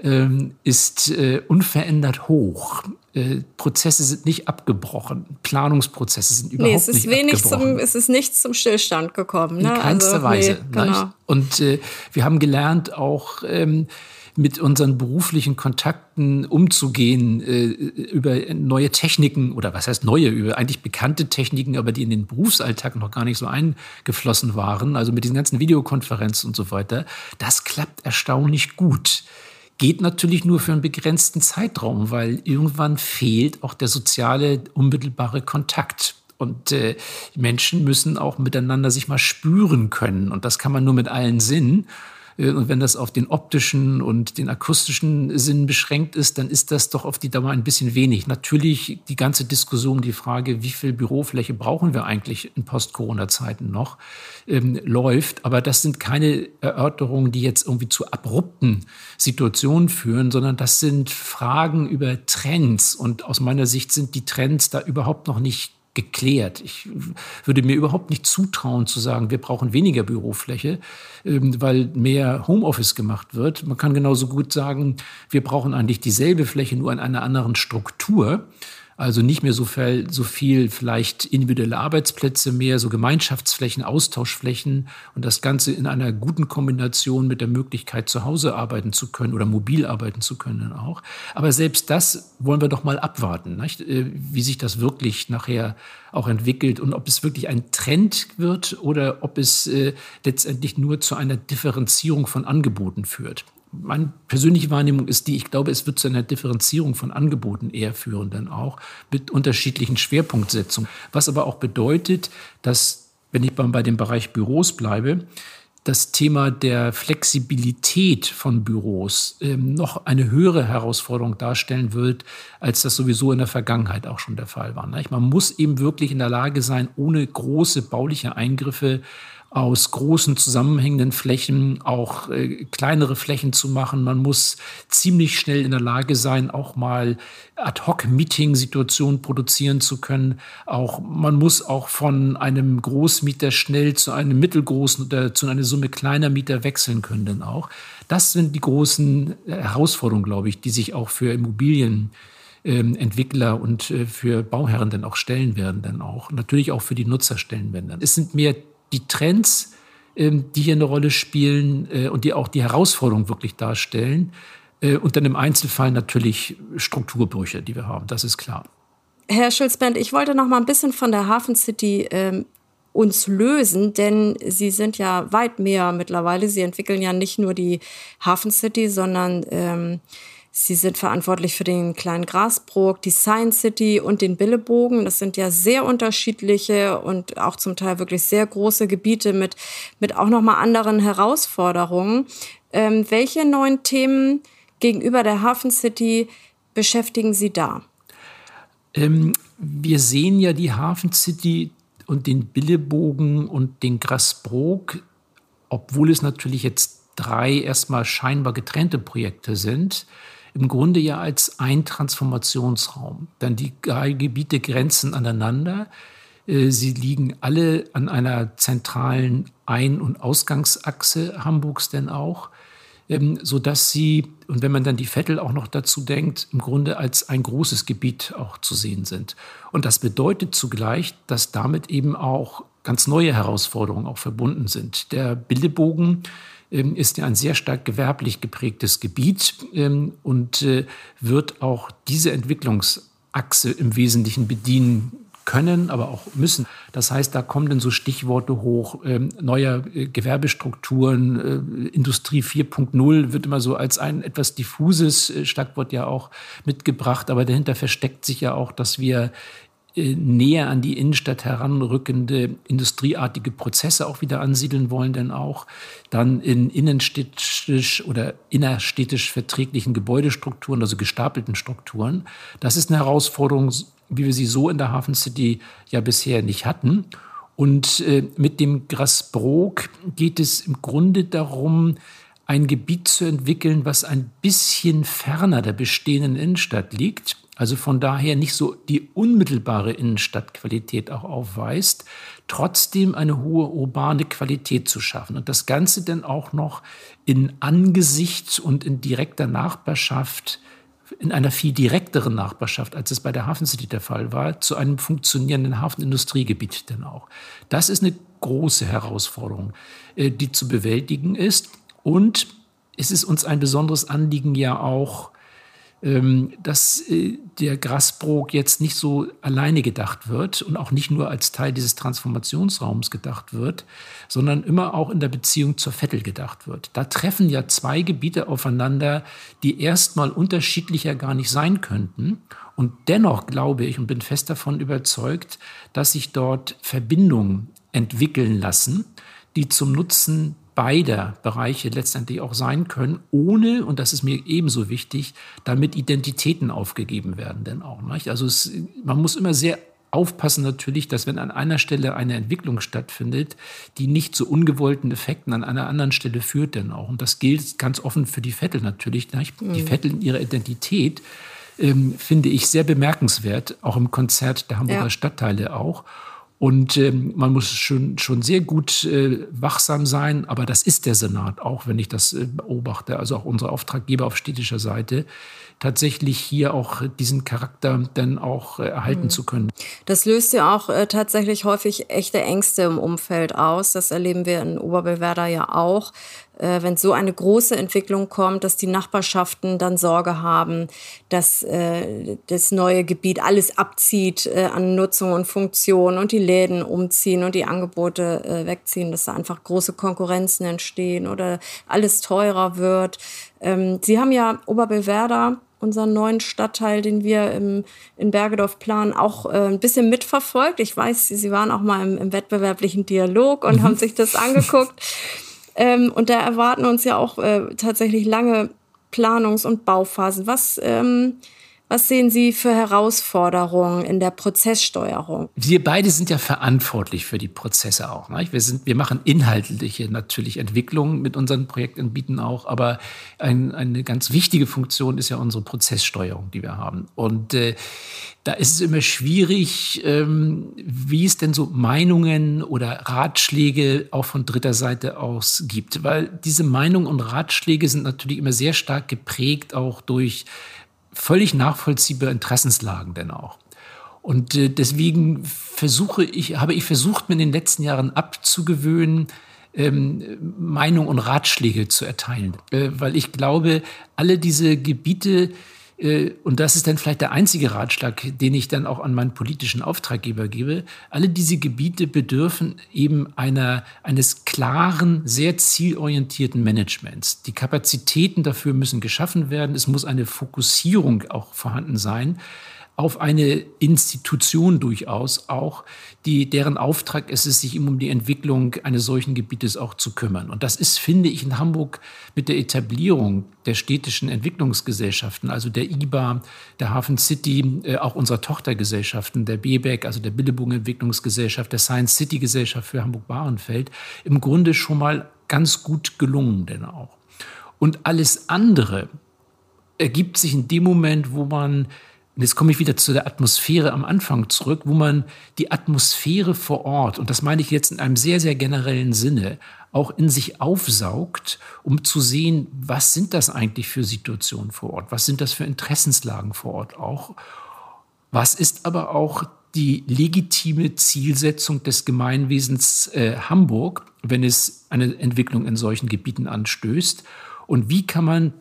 ähm, ist äh, unverändert hoch. Äh, Prozesse sind nicht abgebrochen. Planungsprozesse sind überhaupt nee, es ist nicht wenig abgebrochen. Zum, es ist nichts zum Stillstand gekommen. Ne? In keinster also, Weise. Nee, genau. Und äh, wir haben gelernt, auch ähm, mit unseren beruflichen Kontakten umzugehen, äh, über neue Techniken oder was heißt neue, über eigentlich bekannte Techniken, aber die in den Berufsalltag noch gar nicht so eingeflossen waren, also mit diesen ganzen Videokonferenzen und so weiter, das klappt erstaunlich gut. Geht natürlich nur für einen begrenzten Zeitraum, weil irgendwann fehlt auch der soziale, unmittelbare Kontakt. Und äh, Menschen müssen auch miteinander sich mal spüren können. Und das kann man nur mit allen Sinnen. Äh, und wenn das auf den optischen und den akustischen Sinn beschränkt ist, dann ist das doch auf die Dauer ein bisschen wenig. Natürlich die ganze Diskussion, die Frage, wie viel Bürofläche brauchen wir eigentlich in Post-Corona-Zeiten noch, ähm, läuft. Aber das sind keine Erörterungen, die jetzt irgendwie zu abrupten Situationen führen, sondern das sind Fragen über Trends. Und aus meiner Sicht sind die Trends da überhaupt noch nicht geklärt. Ich würde mir überhaupt nicht zutrauen zu sagen, wir brauchen weniger Bürofläche, ähm, weil mehr Homeoffice gemacht wird. Man kann genauso gut sagen, wir brauchen eigentlich dieselbe Fläche, nur in einer anderen Struktur. Also nicht mehr so viel, so viel vielleicht individuelle Arbeitsplätze mehr, so Gemeinschaftsflächen, Austauschflächen und das Ganze in einer guten Kombination mit der Möglichkeit, zu Hause arbeiten zu können oder mobil arbeiten zu können auch. Aber selbst das wollen wir doch mal abwarten, nicht? Äh, wie sich das wirklich nachher auch entwickelt und ob es wirklich ein Trend wird oder ob es äh, letztendlich nur zu einer Differenzierung von Angeboten führt meine persönliche Wahrnehmung ist die, ich glaube, es wird zu einer Differenzierung von Angeboten eher führen, dann auch mit unterschiedlichen Schwerpunktsetzungen. Was aber auch bedeutet, dass, wenn ich bei dem Bereich Büros bleibe, das Thema der Flexibilität von Büros ähm, noch eine höhere Herausforderung darstellen wird, als das sowieso in der Vergangenheit auch schon der Fall war. Ne? Man muss eben wirklich in der Lage sein, ohne große bauliche Eingriffe aus großen zusammenhängenden Flächen auch äh, kleinere Flächen zu machen. Man muss ziemlich schnell in der Lage sein, auch mal Ad-hoc-Meeting-Situationen produzieren zu können. Auch man muss auch von einem Großmieter schnell zu einem mittelgroßen oder zu einer Summe kleiner Mieter wechseln können. Dann auch. Das sind die großen Herausforderungen, glaube ich, die sich auch für Immobilien ähm, Entwickler und äh, für Bauherren dann auch stellen werden, dann auch. Natürlich auch für die Nutzer stellen werden. Dann. Es sind mehr die Trends, ähm, die hier eine Rolle spielen äh, und die auch die Herausforderung wirklich darstellen. Äh, und dann im Einzelfall natürlich Strukturbrüche, die wir haben, das ist klar. Herr Schulz-Bent, ich wollte noch mal ein bisschen von der Hafen City ähm, uns lösen, denn Sie sind ja weit mehr mittlerweile. Sie entwickeln ja nicht nur die Hafen City, sondern ähm, Sie sind verantwortlich für den kleinen Grasbrook, die Science City und den Billebogen. Das sind ja sehr unterschiedliche und auch zum Teil wirklich sehr große Gebiete mit, mit auch nochmal anderen Herausforderungen. Ähm, welche neuen Themen gegenüber der Hafen City beschäftigen Sie da? Ähm, wir sehen ja die Hafen City und den Billebogen und den Grasbrook, obwohl es natürlich jetzt drei erstmal scheinbar getrennte Projekte sind, im Grunde ja als ein Transformationsraum. Denn die Gebiete grenzen aneinander. Äh, sie liegen alle an einer zentralen Ein- und Ausgangsachse Hamburgs denn auch, ähm, so dass sie, und wenn man dann die Vettel auch noch dazu denkt, im Grunde als ein großes Gebiet auch zu sehen sind. Und das bedeutet zugleich, dass damit eben auch ganz neue Herausforderungen auch verbunden sind. Der Bildebogen ähm, ist ja ein sehr stark gewerblich geprägtes Gebiet ähm, und äh, wird auch diese Entwicklungsachse im Wesentlichen bedienen können, aber auch müssen. Das heißt, da kommen dann so Stichworte hoch, ähm, neue äh, Gewerbestrukturen, äh, Industrie 4.0 wird immer so als ein etwas diffuses äh, Schlagwort ja auch mitgebracht, aber dahinter versteckt sich ja auch, dass wir näher an die Innenstadt heranrückende industrieartige Prozesse auch wieder ansiedeln wollen, denn auch dann in innenstädtisch oder innerstädtisch verträglichen Gebäudestrukturen, also gestapelten Strukturen. Das ist eine Herausforderung, wie wir sie so in der Hafen City ja bisher nicht hatten. Und äh, mit dem Grasbrook geht es im Grunde darum, ein Gebiet zu entwickeln, was ein bisschen ferner der bestehenden Innenstadt liegt also von daher nicht so die unmittelbare Innenstadtqualität auch aufweist, trotzdem eine hohe urbane Qualität zu schaffen. Und das Ganze dann auch noch in Angesicht und in direkter Nachbarschaft, in einer viel direkteren Nachbarschaft, als es bei der Hafen City der Fall war, zu einem funktionierenden Hafenindustriegebiet denn auch. Das ist eine große Herausforderung, äh, die zu bewältigen ist. Und es ist uns ein besonderes Anliegen ja auch, dass äh, der Grasbrook jetzt nicht so alleine gedacht wird und auch nicht nur als Teil dieses Transformationsraums gedacht wird, sondern immer auch in der Beziehung zur Vettel gedacht wird. Da treffen ja zwei Gebiete aufeinander, die erstmal unterschiedlicher gar nicht sein könnten. Und dennoch glaube ich und bin fest davon überzeugt, dass sich dort Verbindungen entwickeln lassen, die zum Nutzen beider Bereiche letztendlich auch sein können, ohne, und das ist mir ebenso wichtig, damit Identitäten aufgegeben werden denn auch. Nicht? Also es, man muss immer sehr aufpassen natürlich, dass wenn an einer Stelle eine Entwicklung stattfindet, die nicht zu ungewollten Effekten an einer anderen Stelle führt denn auch. Und das gilt ganz offen für die Vettel natürlich. Nicht? Die mhm. Vettel in ihrer Identität ähm, finde ich sehr bemerkenswert, auch im Konzert der Hamburger ja. Stadtteile auch. Und äh, man muss schon, schon sehr gut äh, wachsam sein, aber das ist der Senat auch, wenn ich das äh, beobachte, also auch unsere Auftraggeber auf städtischer Seite, tatsächlich hier auch diesen Charakter dann auch äh, erhalten mhm. zu können. Das löst ja auch äh, tatsächlich häufig echte Ängste im Umfeld aus. Das erleben wir in Oberbewerder ja auch. Äh, wenn so eine große Entwicklung kommt, dass die Nachbarschaften dann Sorge haben, dass äh, das neue Gebiet alles abzieht äh, an Nutzung und Funktion und die Läden umziehen und die Angebote äh, wegziehen, dass da einfach große Konkurrenzen entstehen oder alles teurer wird. Ähm, Sie haben ja Oberbewerder unseren neuen Stadtteil, den wir im, in Bergedorf planen, auch äh, ein bisschen mitverfolgt. Ich weiß, Sie, Sie waren auch mal im, im wettbewerblichen Dialog und mhm. haben sich das angeguckt. (laughs) ähm, und da erwarten uns ja auch äh, tatsächlich lange Planungs- und Bauphasen. Was, ähm, Was sehen Sie für Herausforderungen in der Prozesssteuerung? Wir beide sind ja verantwortlich für die Prozesse auch. Ne? Wir, sind, wir machen inhaltliche natürlich Entwicklungen mit unseren Projektanbieten auch, aber ein, eine ganz wichtige Funktion ist ja unsere Prozesssteuerung, die wir haben. Und äh, da ist es immer schwierig, ähm, wie es denn so Meinungen oder Ratschläge auch von dritter Seite aus gibt. Weil diese Meinungen und Ratschläge sind natürlich immer sehr stark geprägt auch durch völlig nachvollziehbare Interessenslagen denn auch. Und äh, deswegen versuche ich, habe ich versucht, mir in den letzten Jahren abzugewöhnen, ähm, Meinung und Ratschläge zu erteilen. Äh, weil ich glaube, alle diese Gebiete und das ist dann vielleicht der einzige Ratschlag, den ich dann auch an meinen politischen Auftraggeber gebe. Alle diese Gebiete bedürfen eben einer, eines klaren, sehr zielorientierten Managements. Die Kapazitäten dafür müssen geschaffen werden. Es muss eine Fokussierung auch vorhanden sein auf eine Institution durchaus auch, die, deren Auftrag ist es, sich um die Entwicklung eines solchen Gebietes auch zu kümmern. Und das ist, finde ich, in Hamburg mit der Etablierung der städtischen Entwicklungsgesellschaften, also der IBA, der Hafen City, äh, auch unserer Tochtergesellschaften, der BBEC, also der Billebogen Entwicklungsgesellschaft, der Science City Gesellschaft für Hamburg-Bahrenfeld, im Grunde schon mal ganz gut gelungen, denn auch. Und alles andere ergibt sich in dem Moment, wo man und jetzt komme ich wieder zu der Atmosphäre am Anfang zurück, wo man die Atmosphäre vor Ort, und das meine ich jetzt in einem sehr, sehr generellen Sinne, auch in sich aufsaugt, um zu sehen, was sind das eigentlich für Situationen vor Ort, was sind das für Interessenslagen vor Ort auch, was ist aber auch die legitime Zielsetzung des Gemeinwesens äh, Hamburg, wenn es eine Entwicklung in solchen Gebieten anstößt? Und wie kann man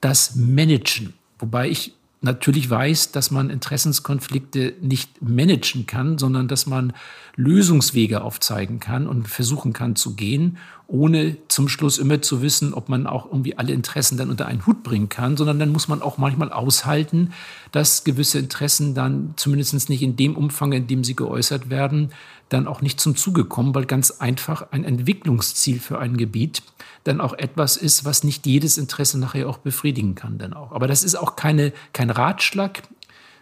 das managen? Wobei ich natürlich weiß, dass man Interessenskonflikte nicht managen kann, sondern dass man Lösungswege aufzeigen kann und versuchen kann zu gehen, ohne zum Schluss immer zu wissen, ob man auch irgendwie alle Interessen dann unter einen Hut bringen kann, sondern dann muss man auch manchmal aushalten, dass gewisse Interessen dann zumindest nicht in dem Umfang, in dem sie geäußert werden, dann auch nicht zum Zuge kommen, weil ganz einfach ein Entwicklungsziel für ein Gebiet dann auch etwas ist, was nicht jedes Interesse nachher auch befriedigen kann dann auch. Aber das ist auch keine, kein Ratschlag,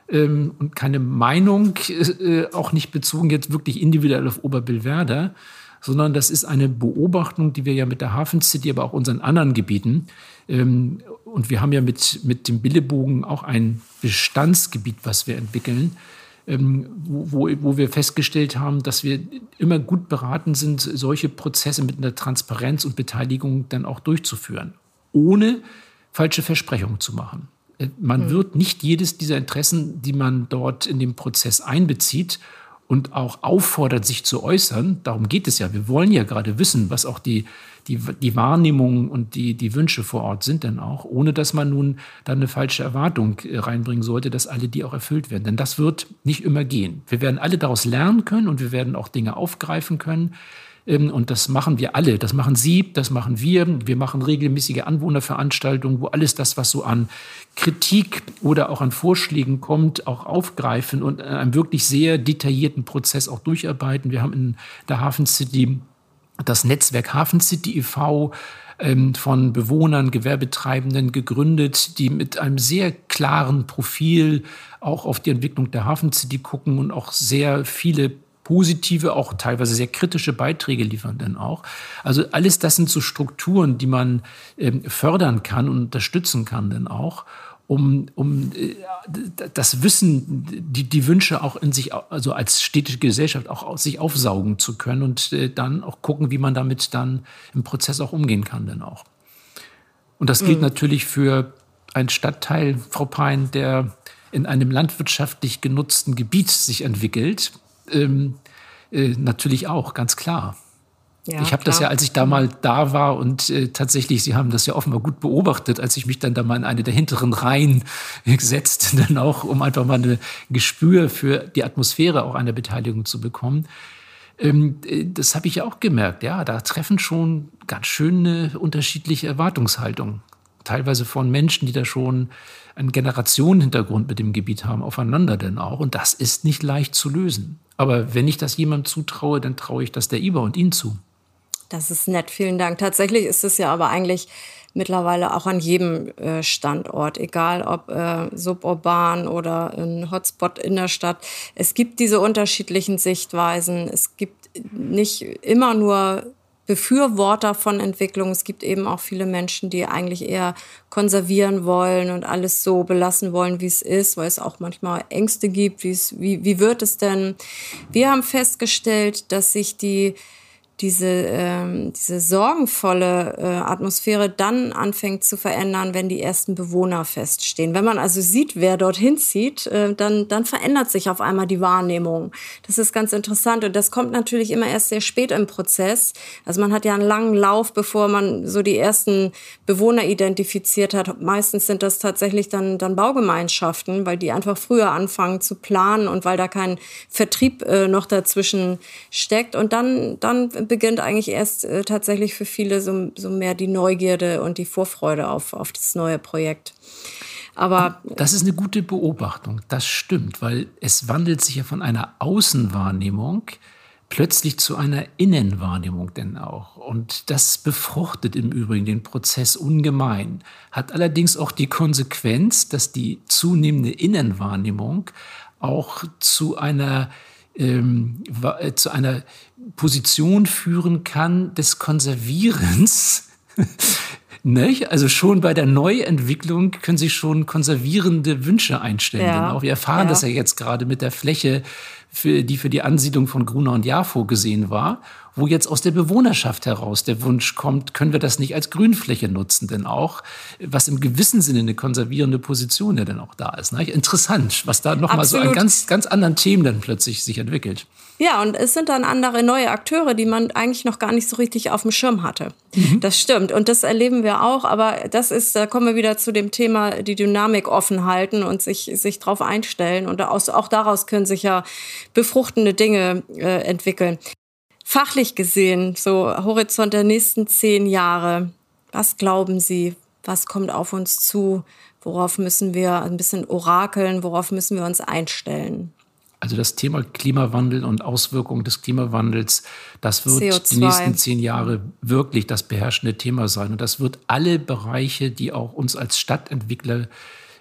ähm, und keine Meinung, äh, auch nicht bezogen jetzt wirklich individuell auf Oberbillwerder, sondern das ist eine Beobachtung, die wir ja mit der Hafen City, aber auch unseren anderen Gebieten, ähm, und wir haben ja mit, mit dem Billebogen auch ein Bestandsgebiet, was wir entwickeln, ähm, wo, wo wir festgestellt haben, dass wir immer gut beraten sind, solche Prozesse mit einer Transparenz und Beteiligung dann auch durchzuführen, ohne falsche Versprechungen zu machen. Äh, man mhm. wird nicht jedes dieser Interessen, die man dort in den Prozess einbezieht und auch auffordert, sich zu äußern, darum geht es ja. Wir wollen ja gerade wissen, was auch die, die, die Wahrnehmungen und die, die Wünsche vor Ort sind dann auch, ohne dass man nun dann eine falsche Erwartung äh, reinbringen sollte, dass alle die auch erfüllt werden. Denn das wird nicht immer gehen. Wir werden alle daraus lernen können und wir werden auch Dinge aufgreifen können. Ähm, und das machen wir alle. Das machen Sie, das machen wir. Wir machen regelmäßige Anwohnerveranstaltungen, wo alles das, was so an Kritik oder auch an Vorschlägen kommt, auch aufgreifen und einen wirklich sehr detaillierten Prozess auch durcharbeiten. Wir haben in der Hafen City das Netzwerk Hafen City e.V. Ähm, von Bewohnern, Gewerbetreibenden gegründet, die mit einem sehr klaren Profil auch auf die Entwicklung der Hafen City gucken und auch sehr viele positive, auch teilweise sehr kritische Beiträge liefern dann auch. Also alles das sind so Strukturen, die man ähm, fördern kann und unterstützen kann dann auch um, um äh, das Wissen, die, die Wünsche auch in sich, also als städtische Gesellschaft auch aus sich aufsaugen zu können und äh, dann auch gucken, wie man damit dann im Prozess auch umgehen kann dann auch. Und das gilt mhm. natürlich für einen Stadtteil, Frau Pein, der in einem landwirtschaftlich genutzten Gebiet sich entwickelt, ähm, äh, natürlich auch, ganz klar. Ja, ich habe das ja, als ich da mal da war und äh, tatsächlich, Sie haben das ja offenbar gut beobachtet, als ich mich dann da mal in eine der hinteren Reihen (laughs) gesetzt, (laughs) dann auch, um einfach mal ein Gespür für die Atmosphäre auch einer Beteiligung zu bekommen. Ähm, äh, das habe ich ja auch gemerkt. Ja, da treffen schon ganz schöne unterschiedliche Erwartungshaltungen. Teilweise von Menschen, die da schon einen Generationenhintergrund mit dem Gebiet haben, aufeinander denn auch. Und das ist nicht leicht zu lösen. Aber wenn ich das jemandem zutraue, dann traue ich das der IBA und Ihnen zu. Das ist nett, vielen Dank. Tatsächlich ist es ja aber eigentlich mittlerweile auch an jedem äh, Standort, egal ob äh, suburban oder ein Hotspot in der Stadt. Es gibt diese unterschiedlichen Sichtweisen. Es gibt nicht immer nur Befürworter von Entwicklung. Es gibt eben auch viele Menschen, die eigentlich eher konservieren wollen und alles so belassen wollen, wie es ist, weil es auch manchmal Ängste gibt. Wie, es, wie, wie wird es denn? Wir haben festgestellt, dass sich die diese, ähm, diese sorgenvolle äh, Atmosphäre dann anfängt zu verändern, wenn die ersten Bewohner feststehen. Wenn man also sieht, wer dorthin zieht, äh, dann, dann verändert sich auf einmal die Wahrnehmung. Das ist ganz interessant und das kommt natürlich immer erst sehr spät im Prozess. Also man hat ja einen langen Lauf, bevor man so die ersten Bewohner identifiziert hat. Meistens sind das tatsächlich dann, dann Baugemeinschaften, weil die einfach früher anfangen zu planen und weil da kein Vertrieb äh, noch dazwischen steckt. Und dann, dann beginnt eigentlich erst äh, tatsächlich für viele so, so mehr die Neugierde und die Vorfreude auf, auf das neue Projekt. Aber das ist eine gute Beobachtung. Das stimmt, weil es wandelt sich ja von einer Außenwahrnehmung plötzlich zu einer Innenwahrnehmung denn auch. Und das befruchtet im Übrigen den Prozess ungemein, hat allerdings auch die Konsequenz, dass die zunehmende Innenwahrnehmung auch zu einer ähm, äh, zu einer Position führen kann des Konservierens. (laughs) Nicht? Also schon bei der Neuentwicklung können sich schon konservierende Wünsche einstellen. Ja. Auch wir erfahren ja. das ja jetzt gerade mit der Fläche, für, die für die Ansiedlung von Gruner und Jahr vorgesehen war wo jetzt aus der Bewohnerschaft heraus der Wunsch kommt, können wir das nicht als Grünfläche nutzen, denn auch, was im gewissen Sinne eine konservierende Position ja dann auch da ist. Ne? Interessant, was da nochmal so an ganz, ganz anderen Themen dann plötzlich sich entwickelt. Ja, und es sind dann andere neue Akteure, die man eigentlich noch gar nicht so richtig auf dem Schirm hatte. Mhm. Das stimmt. Und das erleben wir auch. Aber das ist, da kommen wir wieder zu dem Thema, die Dynamik offen halten und sich, sich drauf einstellen. Und auch daraus können sich ja befruchtende Dinge äh, entwickeln fachlich gesehen, so Horizont der nächsten zehn Jahre, was glauben Sie, was kommt auf uns zu? Worauf müssen wir ein bisschen orakeln? Worauf müssen wir uns einstellen? Also das Thema Klimawandel und Auswirkungen des Klimawandels, das wird CO2. die nächsten zehn Jahre wirklich das beherrschende Thema sein. Und das wird alle Bereiche, die auch uns als Stadtentwickler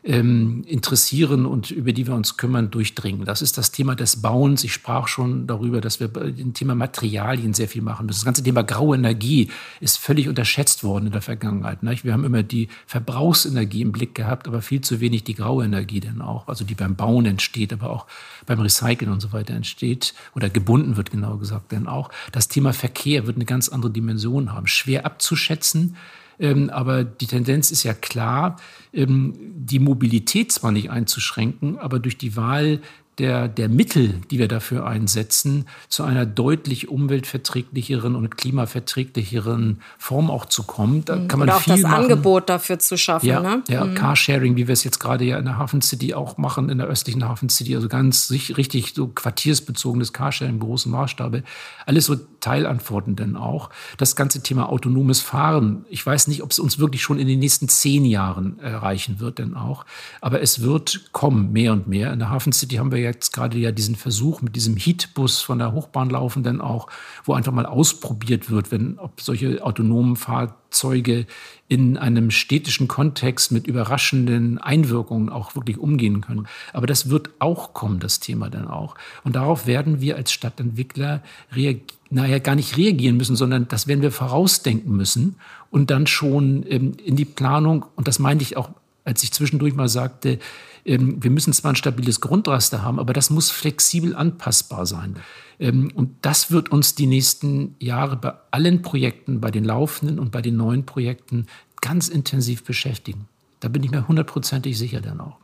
ähm, interessieren und über die wir uns kümmern, durchdringen. Das ist das Thema des Bauens. Ich sprach schon darüber, dass wir dem Thema Materialien sehr viel machen müssen. Das ganze Thema graue Energie ist völlig unterschätzt worden in der Vergangenheit. Nicht? Wir haben immer die Verbrauchsenergie im Blick gehabt, aber viel zu wenig die graue Energie denn auch, also die beim Bauen entsteht, aber auch beim Recyceln und so weiter entsteht oder gebunden wird, genau gesagt, denn auch. Das Thema Verkehr wird eine ganz andere Dimension haben. Schwer abzuschätzen, ähm, aber die Tendenz ist ja klar, ähm, die Mobilität zwar nicht einzuschränken, aber durch die Wahl der, der Mittel, die wir dafür einsetzen, zu einer deutlich umweltverträglicheren und klimaverträglicheren Form auch zu kommen. Da mhm. kann man Oder auch viel das machen. Angebot dafür zu schaffen. Ja, ne? ja mhm. Carsharing, wie wir es jetzt gerade ja in der Hafen City auch machen, in der östlichen Hafen City, also ganz richtig so quartiersbezogenes Carsharing im großen Maßstabe. Alles so Teilantworten denn auch. Das ganze Thema autonomes Fahren. Ich weiß nicht, ob es uns wirklich schon in den nächsten zehn Jahren erreichen wird denn auch. Aber es wird kommen, mehr und mehr. In der Hafen City haben wir jetzt gerade ja diesen Versuch mit diesem Heatbus von der Hochbahn laufen denn auch, wo einfach mal ausprobiert wird, wenn, ob solche autonomen Fahrzeuge in einem städtischen Kontext mit überraschenden Einwirkungen auch wirklich umgehen können. Aber das wird auch kommen, das Thema dann auch. Und darauf werden wir als Stadtentwickler reagieren naja, gar nicht reagieren müssen, sondern das werden wir vorausdenken müssen und dann schon ähm, in die Planung, und das meinte ich auch, als ich zwischendurch mal sagte, wir müssen zwar ein stabiles Grundraster haben, aber das muss flexibel anpassbar sein. Ähm, und das wird uns die nächsten Jahre bei allen Projekten, bei den laufenden und bei den neuen Projekten ganz intensiv beschäftigen. Da bin ich mir hundertprozentig sicher dann auch.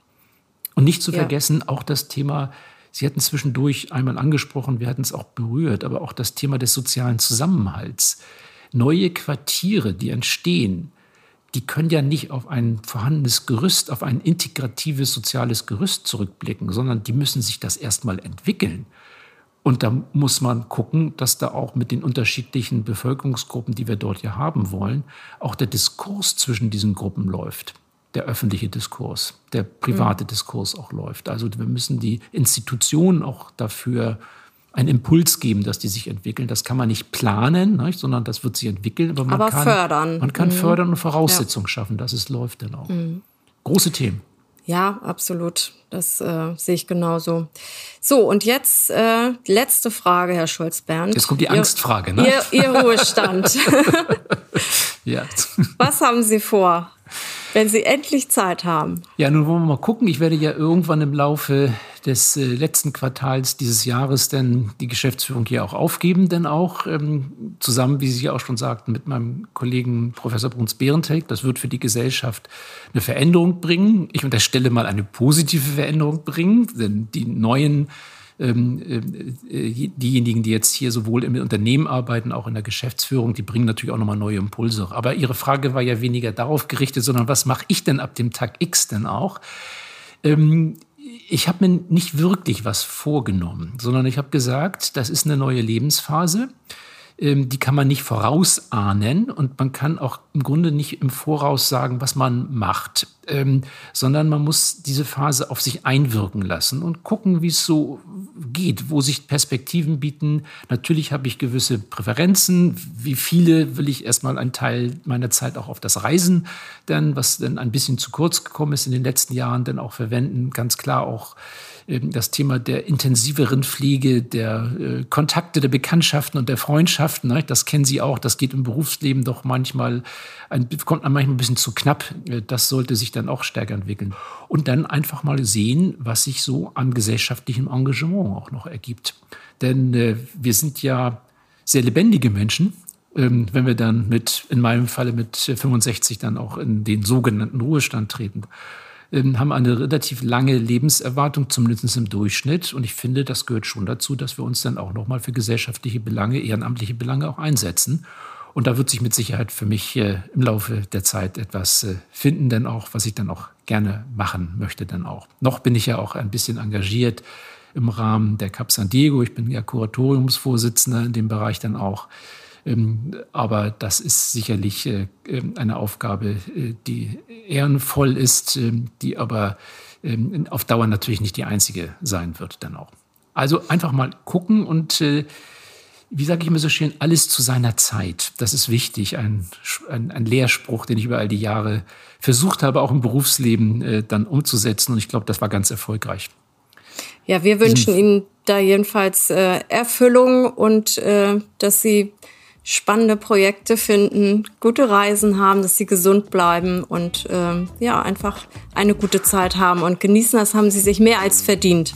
Und nicht zu ja. vergessen, auch das Thema Sie hatten zwischendurch einmal angesprochen, wir hatten es auch berührt, aber auch das Thema des sozialen Zusammenhalts. Neue Quartiere, die entstehen, die können ja nicht auf ein vorhandenes Gerüst, auf ein integratives soziales Gerüst zurückblicken, sondern die müssen sich das erstmal entwickeln. Und da muss man gucken, dass da auch mit den unterschiedlichen Bevölkerungsgruppen, die wir dort ja haben wollen, auch der Diskurs zwischen diesen Gruppen läuft der öffentliche Diskurs, der private mhm. Diskurs auch läuft. Also wir müssen die Institutionen auch dafür einen Impuls geben, dass die sich entwickeln. Das kann man nicht planen, nicht? sondern das wird sich entwickeln. Aber man aber kann fördern. Man kann mhm. fördern und Voraussetzungen ja. schaffen, dass es läuft dann auch. Mhm. Große Themen. Ja, absolut. Das äh, sehe ich genauso. So, und jetzt äh, letzte Frage, Herr Schulz-Bernd. Jetzt kommt die Angstfrage, ne? Ihr, Ihr Ruhestand. (laughs) ja. Was haben Sie vor? Wenn Sie endlich Zeit haben. Ja, nun wollen wir mal gucken. Ich werde ja irgendwann im Laufe des äh, letzten Quartals dieses Jahres denn die Geschäftsführung hier auch aufgeben, denn auch ähm, zusammen, wie Sie auch schon sagten, mit meinem Kollegen Professor Bruns Behrentek. Das wird für die Gesellschaft eine Veränderung bringen. Ich unterstelle mal eine positive Veränderung bringen, denn die neuen ähm, äh, diejenigen, die jetzt hier sowohl im Unternehmen arbeiten, auch in der Geschäftsführung, die bringen natürlich auch nochmal neue Impulse. Aber Ihre Frage war ja weniger darauf gerichtet, sondern was mache ich denn ab dem Tag X denn auch? Ich habe mir nicht wirklich was vorgenommen, sondern ich habe gesagt, das ist eine neue Lebensphase. Ähm, die kann man nicht vorausahnen und man kann auch im Grunde nicht im Voraus sagen, was man macht, ähm, sondern man muss diese Phase auf sich einwirken lassen und gucken, wie es so geht, wo sich Perspektiven bieten. Natürlich habe ich gewisse Präferenzen. Wie viele will ich erstmal einen Teil meiner Zeit auch auf das Reisen, dann, was dann ein bisschen zu kurz gekommen ist in den letzten Jahren, dann auch verwenden. Ganz klar auch das Thema der intensiveren Pflege, der äh, Kontakte, der Bekanntschaften und der Freundschaften. Ne? Das kennen Sie auch. Das geht im Berufsleben doch manchmal, ein, kommt manchmal ein bisschen zu knapp. Äh, das sollte sich dann auch stärker entwickeln. Und dann einfach mal sehen, was sich so an gesellschaftlichem Engagement auch noch ergibt. Denn äh, wir sind ja sehr lebendige Menschen ähm, wenn wir dann mit, in meinem Falle mit 65 dann auch in den sogenannten Ruhestand treten. Ähm, haben eine relativ lange Lebenserwartung, zumindest im Durchschnitt. Und ich finde, das gehört schon dazu, dass wir uns dann auch nochmal für gesellschaftliche Belange, ehrenamtliche Belange auch einsetzen. Und da wird sich mit Sicherheit für mich äh, im Laufe der Zeit etwas äh, finden, denn auch, was ich dann auch gerne machen möchte, dann auch. Noch bin ich ja auch ein bisschen engagiert im Rahmen der Cap San Diego. Ich bin ja Kuratoriumsvorsitzender in dem Bereich dann auch. Ähm, aber das ist sicherlich äh, ähm, eine Aufgabe, äh, die ehrenvoll ist, ähm, die aber auf Dauer natürlich nicht die einzige sein wird dann auch. Also einfach mal gucken und äh, wie sage ich immer so schön, alles zu seiner Zeit. Das ist wichtig. Ein, ein, ein Lehrspruch, den ich über all die Jahre versucht habe, auch im Berufsleben dann umzusetzen. Und ich glaube, das war ganz erfolgreich. Ja, wir wünschen Ihnen da jedenfalls äh, Erfüllung und äh, dass Sie spannende Projekte finden, gute Reisen haben, dass sie gesund bleiben und ähm, ja, einfach eine gute Zeit haben und genießen. Das haben sie sich mehr als verdient.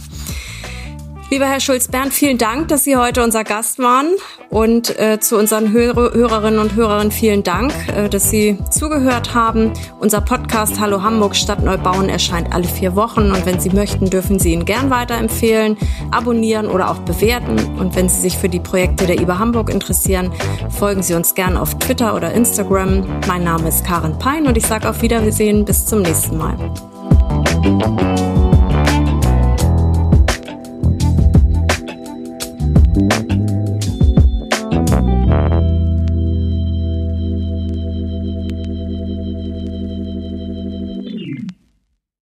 Lieber Herr Schulz-Bernd, vielen Dank, dass Sie heute unser Gast waren. Und äh, zu unseren Hörer, Hörerinnen und Hörern vielen Dank, äh, dass Sie zugehört haben. Unser Podcast Hallo Hamburg Stadt Neubauen erscheint alle vier Wochen. Und wenn Sie möchten, dürfen Sie ihn gern weiterempfehlen, abonnieren oder auch bewerten. Und wenn Sie sich für die Projekte der IBA Hamburg interessieren, folgen Sie uns gern auf Twitter oder Instagram. Mein Name ist Karen Pein und ich sage auf Wiedersehen bis zum nächsten Mal.